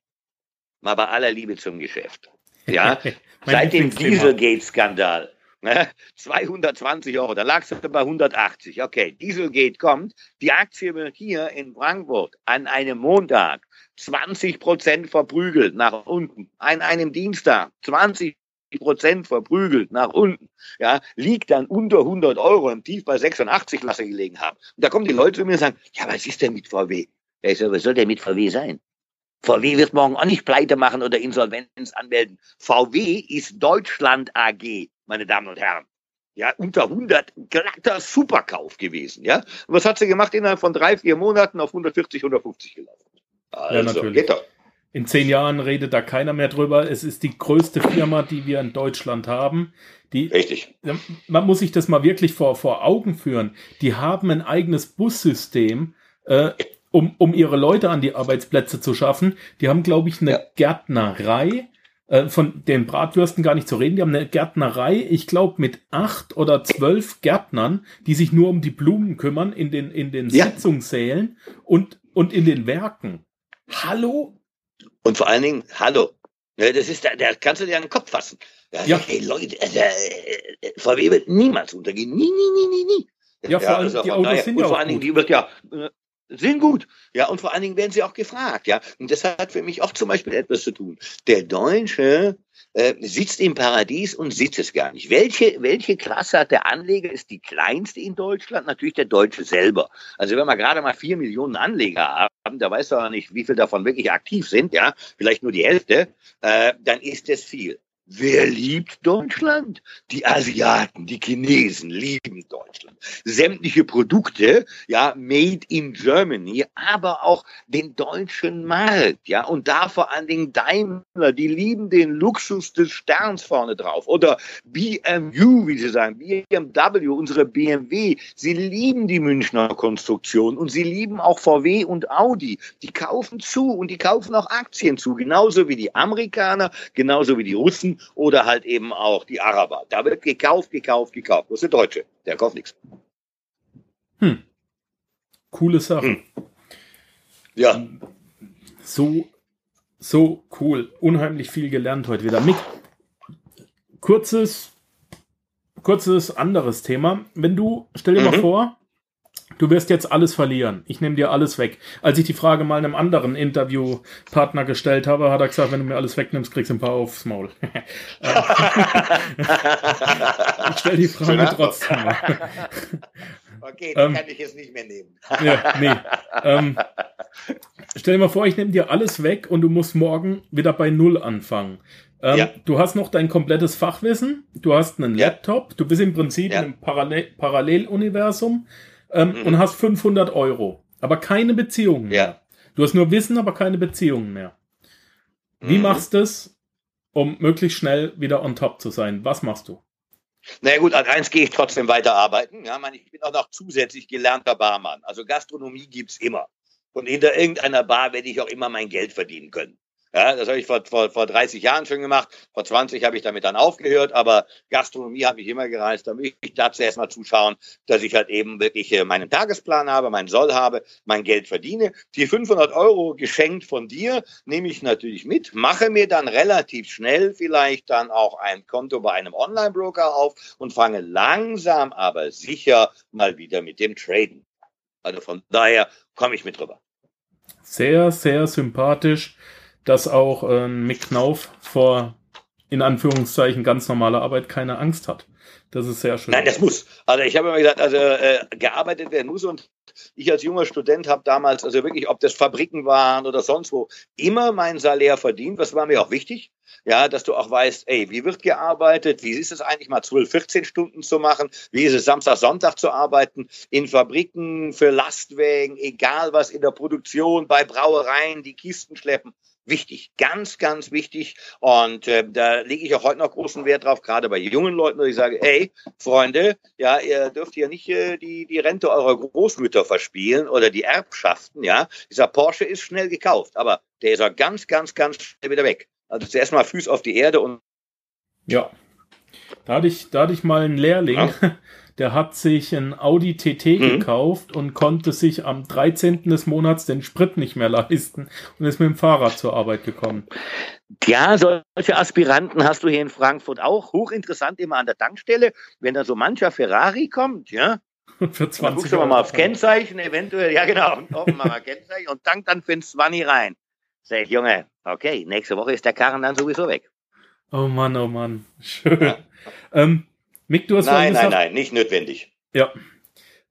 Speaker 3: Mal bei aller Liebe zum Geschäft. Ja, seit dem Dieselgate-Skandal 220 Euro, da lagst du bei 180. Okay, Dieselgate kommt. Die Aktie wird hier in Frankfurt an einem Montag 20 Prozent verprügelt nach unten. An einem Dienstag 20 Prozent verprügelt nach unten, ja, liegt dann unter 100 Euro im Tief bei 86, was sie gelegen haben. Und da kommen die Leute zu mir und sagen, ja, was ist denn mit VW? Ich sage, was soll der mit VW sein? VW wird morgen auch nicht pleite machen oder Insolvenz anmelden. VW ist Deutschland AG, meine Damen und Herren. Ja, unter 100, glatter Superkauf gewesen, ja. Und was hat sie gemacht? Innerhalb von drei, vier Monaten auf 140, 150 gelaufen.
Speaker 2: Also, ja, natürlich. Geht doch. In zehn Jahren redet da keiner mehr drüber. Es ist die größte Firma, die wir in Deutschland haben. Die,
Speaker 3: Richtig.
Speaker 2: Man muss sich das mal wirklich vor, vor Augen führen. Die haben ein eigenes Bussystem, äh, um, um ihre Leute an die Arbeitsplätze zu schaffen. Die haben, glaube ich, eine ja. Gärtnerei, äh, von den Bratwürsten gar nicht zu reden. Die haben eine Gärtnerei, ich glaube, mit acht oder zwölf Gärtnern, die sich nur um die Blumen kümmern in den, in den ja. Sitzungssälen und, und in den Werken. Hallo?
Speaker 3: Und vor allen Dingen, hallo. Ja, das ist, da, da kannst du dir an den Kopf fassen. Ja, ja. Hey Leute, äh, äh, VW wird niemals untergehen. Nie, nie, nie, nie, nie.
Speaker 2: Ja, vor allem also die Autos daher, sind ja
Speaker 3: vor allen Dingen, die wird ja, äh, sind gut. Ja, und vor allen Dingen werden sie auch gefragt. Ja, und das hat für mich auch zum Beispiel etwas zu tun. Der Deutsche äh, sitzt im Paradies und sitzt es gar nicht. Welche, welche Klasse hat der Anleger? Ist die kleinste in Deutschland? Natürlich der Deutsche selber. Also wenn wir gerade mal vier Millionen Anleger haben, da weiß er nicht, wie viel davon wirklich aktiv sind, ja, vielleicht nur die Hälfte, äh, dann ist es viel. Wer liebt Deutschland? Die Asiaten, die Chinesen lieben Deutschland. Sämtliche Produkte, ja, made in Germany, aber auch den deutschen Markt, ja, und da vor allen Dingen Daimler, die lieben den Luxus des Sterns vorne drauf. Oder BMW, wie sie sagen, BMW, unsere BMW, sie lieben die Münchner Konstruktion und sie lieben auch VW und Audi. Die kaufen zu und die kaufen auch Aktien zu, genauso wie die Amerikaner, genauso wie die Russen oder halt eben auch die Araber. Da wird gekauft, gekauft, gekauft. Das ist der Deutsche, der kauft nichts.
Speaker 2: Hm. Coole Sache. Hm.
Speaker 3: Ja.
Speaker 2: So, so cool. Unheimlich viel gelernt heute wieder. Mick, kurzes, kurzes anderes Thema. Wenn du, stell dir mhm. mal vor, Du wirst jetzt alles verlieren. Ich nehme dir alles weg. Als ich die Frage mal einem anderen Interviewpartner gestellt habe, hat er gesagt, wenn du mir alles wegnimmst, kriegst du ein paar aufs Maul. ich stelle die Frage trotzdem mal.
Speaker 3: Okay, die ähm, kann ich jetzt nicht mehr nehmen.
Speaker 2: ja, nee. Ähm, stell dir mal vor, ich nehme dir alles weg und du musst morgen wieder bei Null anfangen. Ähm, ja. Du hast noch dein komplettes Fachwissen, du hast einen ja. Laptop, du bist im Prinzip ja. in einem Parallel Paralleluniversum ähm, mhm. und hast 500 Euro, aber keine Beziehungen mehr. Ja. Du hast nur Wissen, aber keine Beziehungen mehr. Wie mhm. machst du es, um möglichst schnell wieder on top zu sein? Was machst du?
Speaker 3: Na naja, gut, als eins gehe ich trotzdem weiter arbeiten. Ja, ich bin auch noch zusätzlich gelernter Barmann. Also Gastronomie gibt's immer. Und hinter irgendeiner Bar werde ich auch immer mein Geld verdienen können. Ja, das habe ich vor, vor, vor 30 Jahren schon gemacht. Vor 20 habe ich damit dann aufgehört, aber Gastronomie habe ich immer gereist. Da ich dazu erstmal zuschauen, dass ich halt eben wirklich äh, meinen Tagesplan habe, meinen Soll habe, mein Geld verdiene. Die 500 Euro geschenkt von dir nehme ich natürlich mit, mache mir dann relativ schnell vielleicht dann auch ein Konto bei einem Online-Broker auf und fange langsam aber sicher mal wieder mit dem Traden. Also von daher komme ich mit drüber.
Speaker 2: Sehr, sehr sympathisch dass auch äh, Mick Knauf vor in Anführungszeichen ganz normaler Arbeit keine Angst hat. Das ist sehr schön.
Speaker 3: Nein, das muss. Also ich habe immer gesagt, also äh, gearbeitet werden muss und ich als junger Student habe damals, also wirklich, ob das Fabriken waren oder sonst wo, immer mein Salär verdient. Was war mir auch wichtig? Ja, dass du auch weißt, ey, wie wird gearbeitet? Wie ist es eigentlich mal 12, 14 Stunden zu machen? Wie ist es Samstag, Sonntag zu arbeiten? In Fabriken, für Lastwägen, egal was in der Produktion, bei Brauereien, die Kisten schleppen wichtig, ganz, ganz wichtig. Und äh, da lege ich auch heute noch großen Wert drauf, gerade bei jungen Leuten, dass ich sage, hey, Freunde, ja, ihr dürft ja nicht äh, die, die Rente eurer Großmütter verspielen oder die Erbschaften, ja. Dieser Porsche ist schnell gekauft, aber der ist auch ganz, ganz, ganz schnell wieder weg. Also zuerst mal Füße auf die Erde und
Speaker 2: ja. Da hatte ich, da hatte ich mal einen Lehrling, ja. Der hat sich ein Audi TT mhm. gekauft und konnte sich am 13. des Monats den Sprit nicht mehr leisten und ist mit dem Fahrrad zur Arbeit gekommen.
Speaker 3: Ja, solche Aspiranten hast du hier in Frankfurt auch. Hochinteressant immer an der Tankstelle, wenn da so mancher Ferrari kommt, ja.
Speaker 2: für 20
Speaker 3: dann guckst du mal aufs Kennzeichen, eventuell, ja genau, und offen mal Kennzeichen und tank dann für ein 20 rein. Sag ich, Junge, okay, nächste Woche ist der Karren dann sowieso weg.
Speaker 2: Oh Mann, oh Mann. Schön. Ja. Ähm, Mick, du hast
Speaker 3: Nein, nein, nein, nicht notwendig.
Speaker 2: Ja.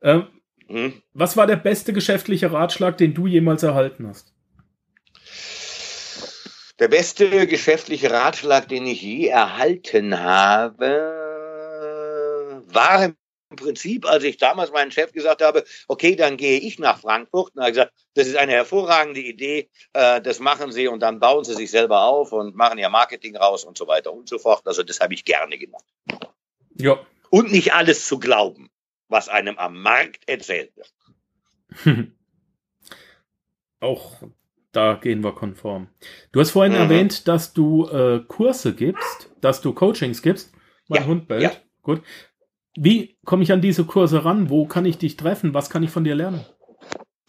Speaker 2: Ähm, hm? Was war der beste geschäftliche Ratschlag, den du jemals erhalten hast?
Speaker 3: Der beste geschäftliche Ratschlag, den ich je erhalten habe, war im Prinzip, als ich damals meinen Chef gesagt habe, okay, dann gehe ich nach Frankfurt. Und er hat gesagt, das ist eine hervorragende Idee, äh, das machen Sie und dann bauen Sie sich selber auf und machen Ihr Marketing raus und so weiter und so fort. Also das habe ich gerne gemacht. Ja. Und nicht alles zu glauben, was einem am Markt erzählt wird.
Speaker 2: Auch da gehen wir konform. Du hast vorhin mhm. erwähnt, dass du äh, Kurse gibst, dass du Coachings gibst. Mein ja, Hund bellt. Ja. Gut. Wie komme ich an diese Kurse ran? Wo kann ich dich treffen? Was kann ich von dir lernen?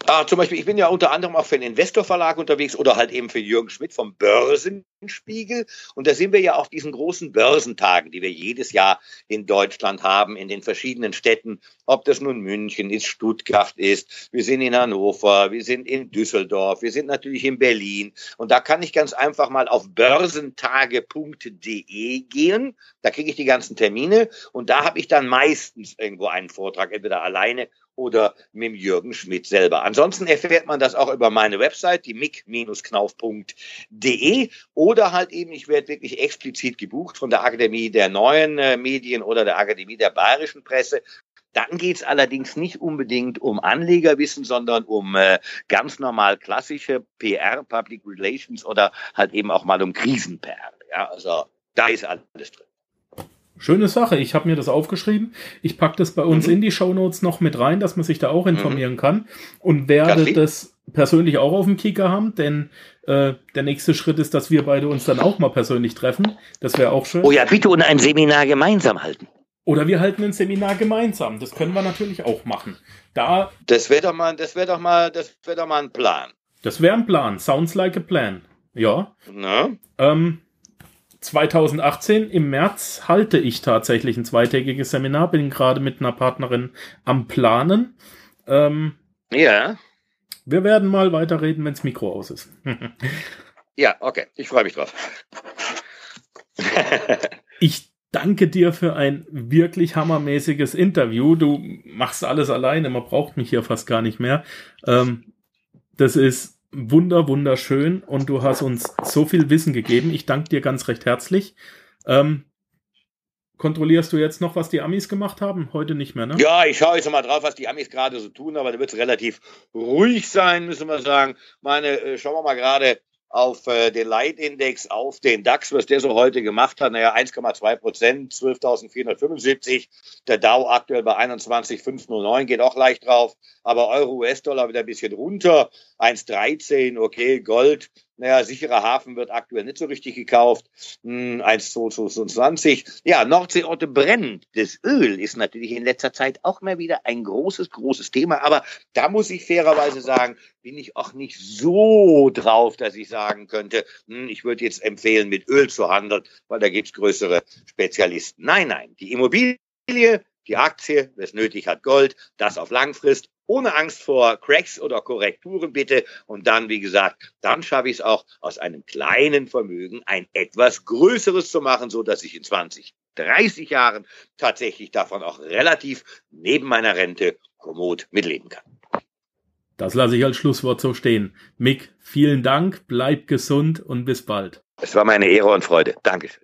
Speaker 3: Ah, zum Beispiel, ich bin ja unter anderem auch für den Investorverlag unterwegs oder halt eben für Jürgen Schmidt vom Börsenspiegel. Und da sind wir ja auf diesen großen Börsentagen, die wir jedes Jahr in Deutschland haben, in den verschiedenen Städten. Ob das nun München ist, Stuttgart ist, wir sind in Hannover, wir sind in Düsseldorf, wir sind natürlich in Berlin. Und da kann ich ganz einfach mal auf börsentage.de gehen. Da kriege ich die ganzen Termine. Und da habe ich dann meistens irgendwo einen Vortrag, entweder alleine oder mit Jürgen Schmidt selber. Ansonsten erfährt man das auch über meine Website, die mic-knauf.de oder halt eben, ich werde wirklich explizit gebucht von der Akademie der neuen äh, Medien oder der Akademie der bayerischen Presse. Dann geht's allerdings nicht unbedingt um Anlegerwissen, sondern um äh, ganz normal klassische PR, Public Relations oder halt eben auch mal um Krisen-PR. Ja, also da ist alles drin.
Speaker 2: Schöne Sache. Ich habe mir das aufgeschrieben. Ich packe das bei uns mhm. in die Show Notes noch mit rein, dass man sich da auch informieren mhm. kann. Und werde Kaffee? das persönlich auch auf dem Kicker haben, denn äh, der nächste Schritt ist, dass wir beide uns dann auch mal persönlich treffen. Das wäre auch schön.
Speaker 3: Oh ja, bitte und ein Seminar gemeinsam halten.
Speaker 2: Oder wir halten ein Seminar gemeinsam. Das können wir natürlich auch machen. Da.
Speaker 3: Das wäre doch mal, das wäre doch mal, das wäre doch mal ein Plan.
Speaker 2: Das wäre ein Plan. Sounds like a plan. Ja. Na? Ähm, 2018 im März halte ich tatsächlich ein zweitägiges Seminar, bin gerade mit einer Partnerin am Planen. Ähm,
Speaker 3: ja.
Speaker 2: Wir werden mal weiterreden, wenns Mikro aus ist.
Speaker 3: ja, okay. Ich freue mich drauf.
Speaker 2: ich danke dir für ein wirklich hammermäßiges Interview. Du machst alles alleine, man braucht mich hier fast gar nicht mehr. Ähm, das ist wunder, wunderschön und du hast uns so viel Wissen gegeben. Ich danke dir ganz recht herzlich. Ähm, kontrollierst du jetzt noch, was die Amis gemacht haben? Heute nicht mehr, ne?
Speaker 3: Ja, ich schaue jetzt mal drauf, was die Amis gerade so tun, aber da wird es relativ ruhig sein, müssen wir sagen. Meine, äh, schauen wir mal gerade auf äh, den Leitindex, auf den DAX, was der so heute gemacht hat. Naja, 1,2 Prozent, 12.475. Der Dow aktuell bei 21,509, geht auch leicht drauf. Aber Euro, US-Dollar wieder ein bisschen runter. 1,13, okay, Gold naja, sicherer Hafen wird aktuell nicht so richtig gekauft. Hm, 1,22. Ja, Nordseeorte brennt. Das Öl ist natürlich in letzter Zeit auch mal wieder ein großes, großes Thema. Aber da muss ich fairerweise sagen, bin ich auch nicht so drauf, dass ich sagen könnte, hm, ich würde jetzt empfehlen, mit Öl zu handeln, weil da gibt's größere Spezialisten. Nein, nein, die Immobilie die Aktie, wer es nötig hat, Gold, das auf Langfrist ohne Angst vor Cracks oder Korrekturen bitte. Und dann, wie gesagt, dann schaffe ich es auch, aus einem kleinen Vermögen ein etwas größeres zu machen, so dass ich in 20, 30 Jahren tatsächlich davon auch relativ neben meiner Rente kommod mitleben kann.
Speaker 2: Das lasse ich als Schlusswort so stehen. Mick, vielen Dank, bleib gesund und bis bald.
Speaker 3: Es war meine Ehre und Freude. Dankeschön.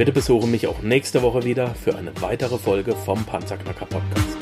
Speaker 2: Bitte besuche mich auch nächste Woche wieder für eine weitere Folge vom Panzerknacker Podcast.